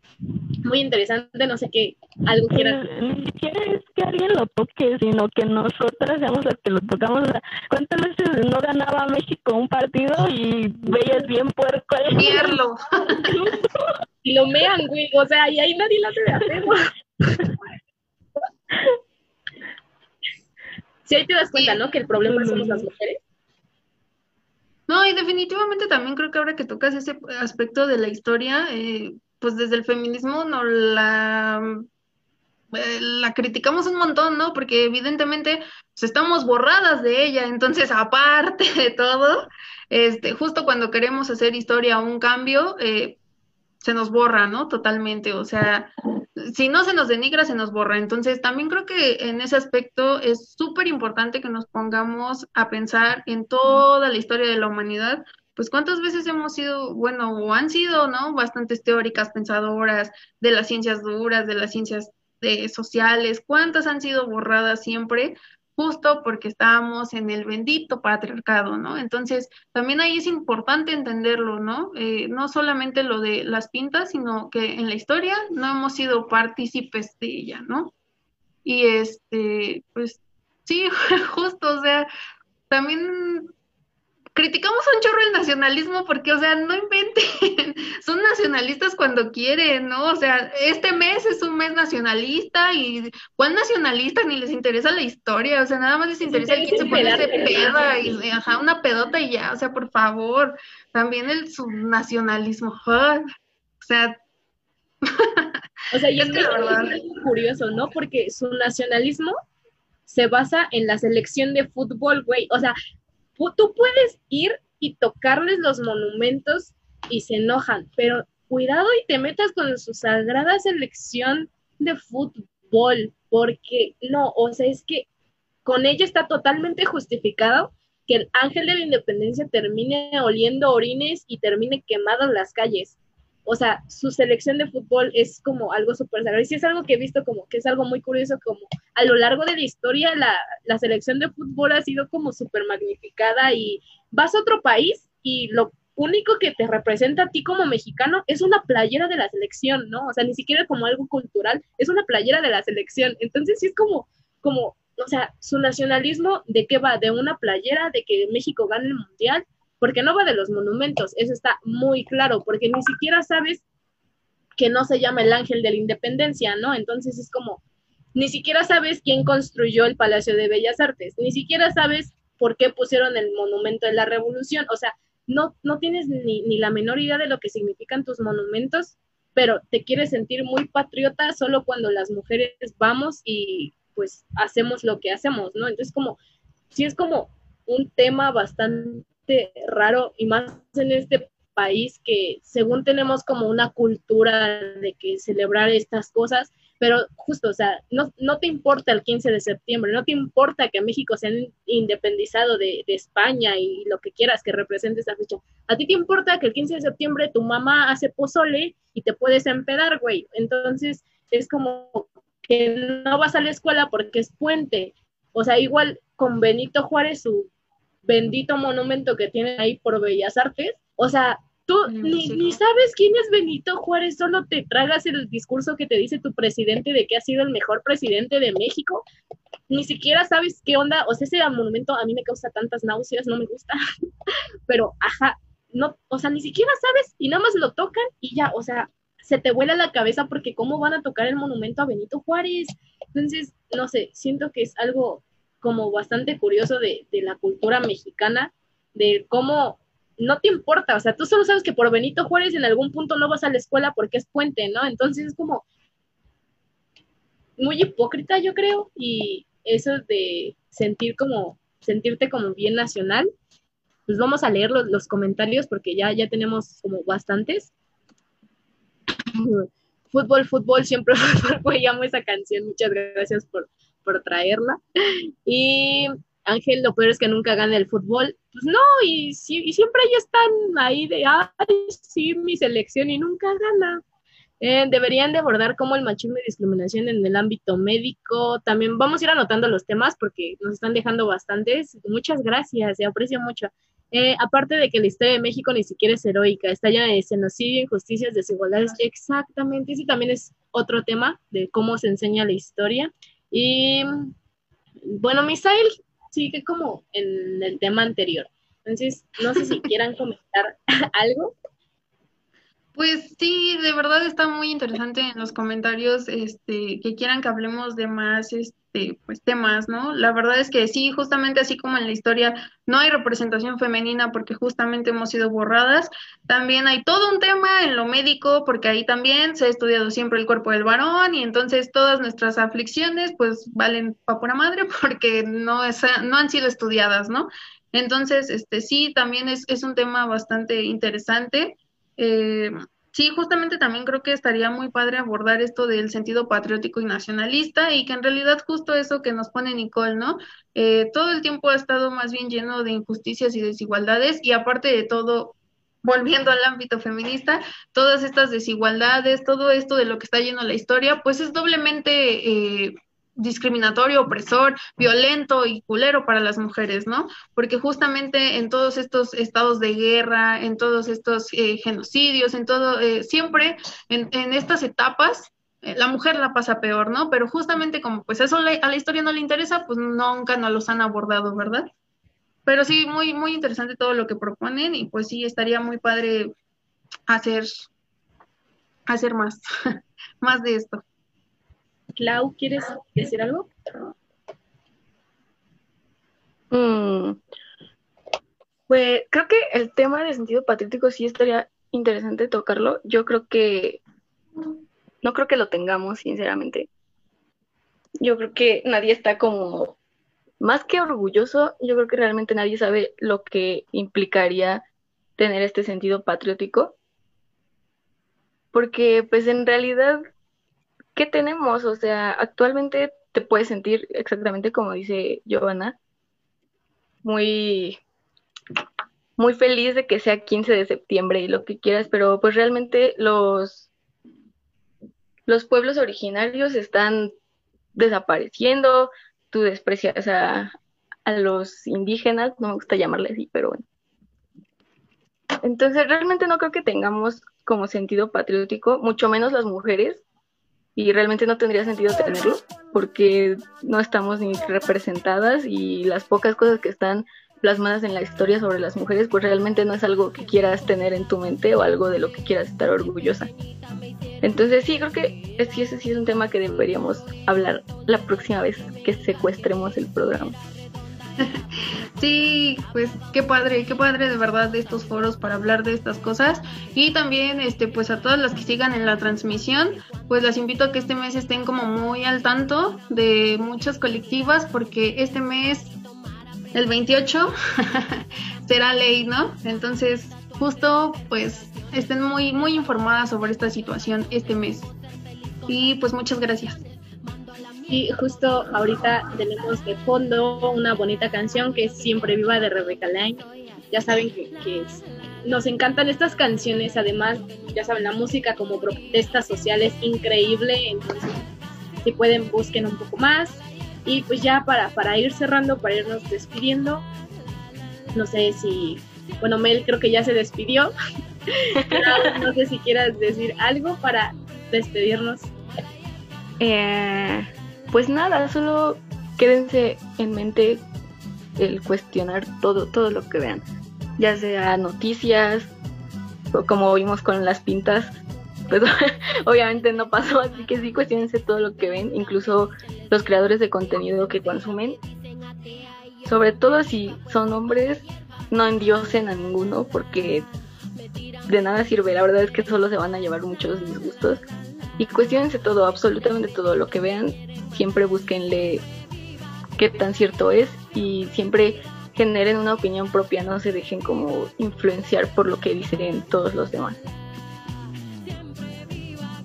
muy interesante, no sé qué, algo quieras. Pero Ni siquiera es que alguien lo toque, sino que nosotras seamos las que lo tocamos. O sea, ¿Cuántas veces no ganaba México un partido y veías bien puerco el Mierlo. Y lo mean, güey, o sea, y ahí nadie la hace de Sí, ahí te das cuenta, ¿no? Que el problema somos las mujeres. No, y definitivamente también creo que ahora que tocas ese aspecto de la historia, eh, pues desde el feminismo no la, eh, la criticamos un montón, ¿no? Porque evidentemente pues, estamos borradas de ella, entonces aparte de todo, este, justo cuando queremos hacer historia o un cambio, eh, se nos borra, ¿no? Totalmente, o sea, si no se nos denigra, se nos borra. Entonces, también creo que en ese aspecto es súper importante que nos pongamos a pensar en toda la historia de la humanidad, pues cuántas veces hemos sido, bueno, o han sido, ¿no? Bastantes teóricas, pensadoras de las ciencias duras, de las ciencias eh, sociales, cuántas han sido borradas siempre justo porque estábamos en el bendito patriarcado, ¿no? Entonces, también ahí es importante entenderlo, ¿no? Eh, no solamente lo de las pintas, sino que en la historia no hemos sido partícipes de ella, ¿no? Y este, pues sí, justo, o sea, también criticamos un chorro el nacionalismo porque, o sea, no inventen, son nacionalistas cuando quieren, ¿no? O sea, este mes es un mes nacionalista y ¿cuál nacionalista? Ni les interesa la historia, o sea, nada más les interesa el quién se pone ese peda y ajá, una pedota y ya, o sea, por favor, también el subnacionalismo, ¡ay! o sea, O sea, y es que la verdad- es curioso, ¿no? Porque su nacionalismo se basa en la selección de fútbol, güey. O sea, tú puedes ir y tocarles los monumentos y se enojan, pero cuidado y te metas con su sagrada selección de fútbol, porque no, o sea, es que con ella está totalmente justificado que el ángel de la independencia termine oliendo orines y termine quemado en las calles. O sea, su selección de fútbol es como algo súper sagrado. Y sí es algo que he visto como que es algo muy curioso, como a lo largo de la historia la, la selección de fútbol ha sido como súper magnificada y vas a otro país y lo único que te representa a ti como mexicano es una playera de la selección, ¿no? O sea, ni siquiera como algo cultural, es una playera de la selección. Entonces sí es como, como, o sea, su nacionalismo de qué va, de una playera, de que México gane el mundial, porque no va de los monumentos, eso está muy claro, porque ni siquiera sabes que no se llama el ángel de la independencia, ¿no? Entonces es como, ni siquiera sabes quién construyó el Palacio de Bellas Artes, ni siquiera sabes por qué pusieron el monumento de la revolución, o sea, no, no tienes ni, ni la menor idea de lo que significan tus monumentos, pero te quieres sentir muy patriota solo cuando las mujeres vamos y pues hacemos lo que hacemos, ¿no? Entonces como, sí es como un tema bastante raro y más en este país que según tenemos como una cultura de que celebrar estas cosas, pero justo, o sea, no, no te importa el 15 de septiembre, no te importa que México se independizado de, de, España y lo que quieras que represente esa fecha. A ti te importa que el 15 de septiembre tu mamá hace pozole y te puedes empedar, güey. Entonces es como que no vas a la escuela porque es puente. O sea, igual con Benito Juárez, su bendito monumento que tiene ahí por Bellas Artes, o sea, Tú ni, ni, sabes quién es Benito Juárez, solo te tragas el discurso que te dice tu presidente de que ha sido el mejor presidente de México. Ni siquiera sabes qué onda, o sea, ese monumento a mí me causa tantas náuseas, no me gusta. Pero, ajá, no, o sea, ni siquiera sabes y nada más lo tocan y ya, o sea, se te vuela la cabeza porque cómo van a tocar el monumento a Benito Juárez. Entonces, no sé, siento que es algo como bastante curioso de, de la cultura mexicana, de cómo no te importa, o sea, tú solo sabes que por Benito Juárez en algún punto no vas a la escuela porque es puente, ¿no? Entonces es como muy hipócrita, yo creo, y eso de sentir como, sentirte como bien nacional, pues vamos a leer los, los comentarios porque ya, ya tenemos como bastantes. fútbol, fútbol, siempre fútbol, güey, esa canción, muchas gracias por, por traerla. Y Ángel, lo peor es que nunca gana el fútbol. Pues no, y, y siempre ahí están ahí de, ay, sí, mi selección y nunca gana. Eh, deberían de abordar como el machismo y discriminación en el ámbito médico. También vamos a ir anotando los temas porque nos están dejando bastantes. Muchas gracias, se aprecio mucho. Eh, aparte de que la historia de México ni siquiera es heroica, está llena de genocidio, injusticias, desigualdades. Exactamente, ese también es otro tema de cómo se enseña la historia. Y bueno, Misael, sigue como en el tema anterior. Entonces, no sé si quieran comentar algo. Pues sí, de verdad está muy interesante en los comentarios, este, que quieran que hablemos de más, este, pues temas, ¿no? La verdad es que sí, justamente así como en la historia no hay representación femenina porque justamente hemos sido borradas, también hay todo un tema en lo médico porque ahí también se ha estudiado siempre el cuerpo del varón y entonces todas nuestras aflicciones pues valen pa' pura madre porque no, es, no han sido estudiadas, ¿no? Entonces, este, sí, también es, es un tema bastante interesante. Eh, sí, justamente también creo que estaría muy padre abordar esto del sentido patriótico y nacionalista y que en realidad justo eso que nos pone Nicole, ¿no? Eh, todo el tiempo ha estado más bien lleno de injusticias y desigualdades y aparte de todo, volviendo al ámbito feminista, todas estas desigualdades, todo esto de lo que está lleno la historia, pues es doblemente... Eh, discriminatorio, opresor, violento y culero para las mujeres, ¿no? Porque justamente en todos estos estados de guerra, en todos estos eh, genocidios, en todo, eh, siempre en, estas etapas, eh, la mujer la pasa peor, ¿no? Pero justamente como pues eso a la historia no le interesa, pues nunca nos los han abordado, ¿verdad? Pero sí, muy, muy interesante todo lo que proponen y pues sí, estaría muy padre hacer, hacer más, más de esto. Clau, ¿quieres decir algo? Mm, pues creo que el tema del sentido patriótico sí estaría interesante tocarlo. Yo creo que no creo que lo tengamos, sinceramente. Yo creo que nadie está como más que orgulloso, yo creo que realmente nadie sabe lo que implicaría tener este sentido patriótico. porque pues en realidad, ¿qué tenemos? O sea, actualmente te puedes sentir exactamente como dice Giovanna, muy, muy feliz de que sea 15 de septiembre y lo que quieras, pero pues realmente los, los pueblos originarios están desapareciendo, tú desprecias a, a los indígenas, no me gusta llamarle así, pero bueno. Entonces, realmente no creo que tengamos como sentido patriótico, mucho menos las mujeres, y realmente no tendría sentido tenerlo, porque no estamos ni representadas y las pocas cosas que están plasmadas en la historia sobre las mujeres, pues realmente no es algo que quieras tener en tu mente o algo de lo que quieras estar orgullosa. Entonces sí, creo que ese sí es un tema que deberíamos hablar la próxima vez que secuestremos el programa. Sí, pues qué padre, qué padre de verdad de estos foros para hablar de estas cosas y también este pues a todas las que sigan en la transmisión, pues las invito a que este mes estén como muy al tanto de muchas colectivas porque este mes el 28 será ley, ¿no? Entonces, justo pues estén muy muy informadas sobre esta situación este mes. Y pues muchas gracias. Y justo ahorita tenemos de fondo una bonita canción que es Siempre Viva de Rebecca Lang. Ya saben que, que es- nos encantan estas canciones, además, ya saben, la música como protesta social es increíble, entonces si pueden busquen un poco más. Y pues ya para, para ir cerrando, para irnos despidiendo, no sé si, bueno, Mel creo que ya se despidió, pero no sé si quieras decir algo para despedirnos. Eh, pues nada, solo quédense en mente el cuestionar todo, todo lo que vean, ya sea noticias, o como vimos con las pintas, pues obviamente no pasó, así que sí cuestionense todo lo que ven, incluso los creadores de contenido que consumen, sobre todo si son hombres, no endiosen a ninguno porque de nada sirve, la verdad es que solo se van a llevar muchos disgustos y cuestionense todo, absolutamente todo lo que vean, siempre búsquenle qué tan cierto es y siempre generen una opinión propia, no se dejen como influenciar por lo que dicen todos los demás.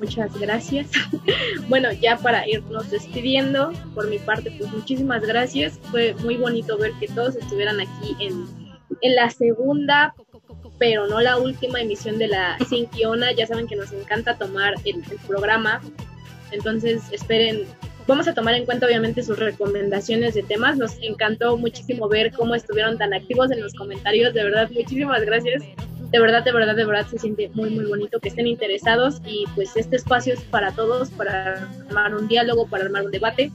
Muchas gracias. bueno, ya para irnos despidiendo, por mi parte, pues muchísimas gracias. Fue muy bonito ver que todos estuvieran aquí en, en la segunda, pero no la última emisión de la Sinquiona. Ya saben que nos encanta tomar el, el programa. Entonces, esperen. Vamos a tomar en cuenta obviamente sus recomendaciones de temas. Nos encantó muchísimo ver cómo estuvieron tan activos en los comentarios. De verdad, muchísimas gracias de verdad, de verdad, de verdad se siente muy, muy bonito que estén interesados y pues este espacio es para todos, para armar un diálogo, para armar un debate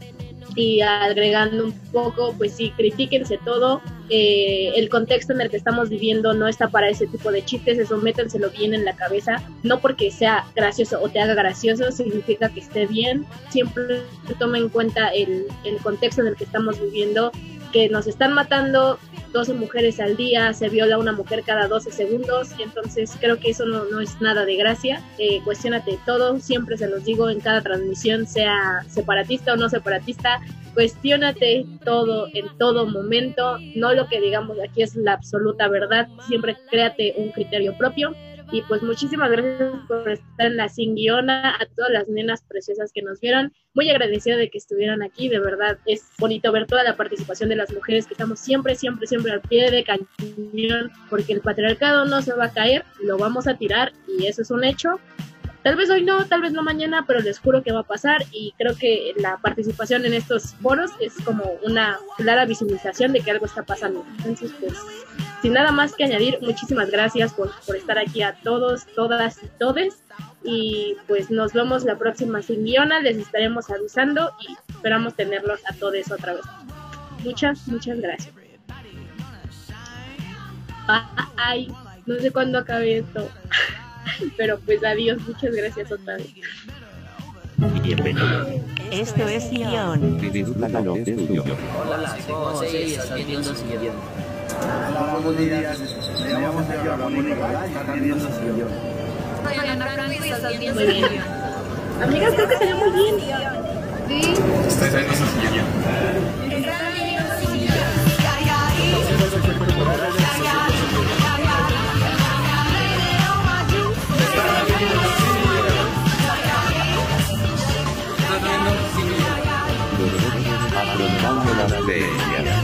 y agregando un poco, pues sí, critíquense todo. Eh, el contexto en el que estamos viviendo no está para ese tipo de chistes, eso métenselo bien en la cabeza. No porque sea gracioso o te haga gracioso significa que esté bien. Siempre toma en cuenta el, el contexto en el que estamos viviendo, que nos están matando 12 mujeres al día, se viola una mujer cada 12 segundos, y entonces creo que eso no, no es nada de gracia. Eh, cuestiónate todo, siempre se los digo en cada transmisión, sea separatista o no separatista, cuestiónate todo en todo momento, no lo que digamos aquí es la absoluta verdad, siempre créate un criterio propio. Y pues muchísimas gracias por estar en la sin guiona, a todas las nenas preciosas que nos vieron. Muy agradecida de que estuvieran aquí, de verdad es bonito ver toda la participación de las mujeres que estamos siempre, siempre, siempre al pie de cañón, porque el patriarcado no se va a caer, lo vamos a tirar y eso es un hecho. Tal vez hoy no, tal vez no mañana, pero les juro que va a pasar y creo que la participación en estos foros es como una clara visibilización de que algo está pasando. Entonces, pues, sin nada más que añadir, muchísimas gracias por, por estar aquí a todos, todas y todes. Y pues nos vemos la próxima sin guiona, les estaremos avisando y esperamos tenerlos a todos otra vez. Muchas, muchas gracias. Ay, no sé cuándo acabe esto. Pero pues adiós, muchas gracias otra vez. Bienvenido. Esto es Guión. Hola José, estás viendo siguiente. Soy Ana Franco y estás viendo. Amigas, creo que salió muy bien. Sí. Viendo enamorada de.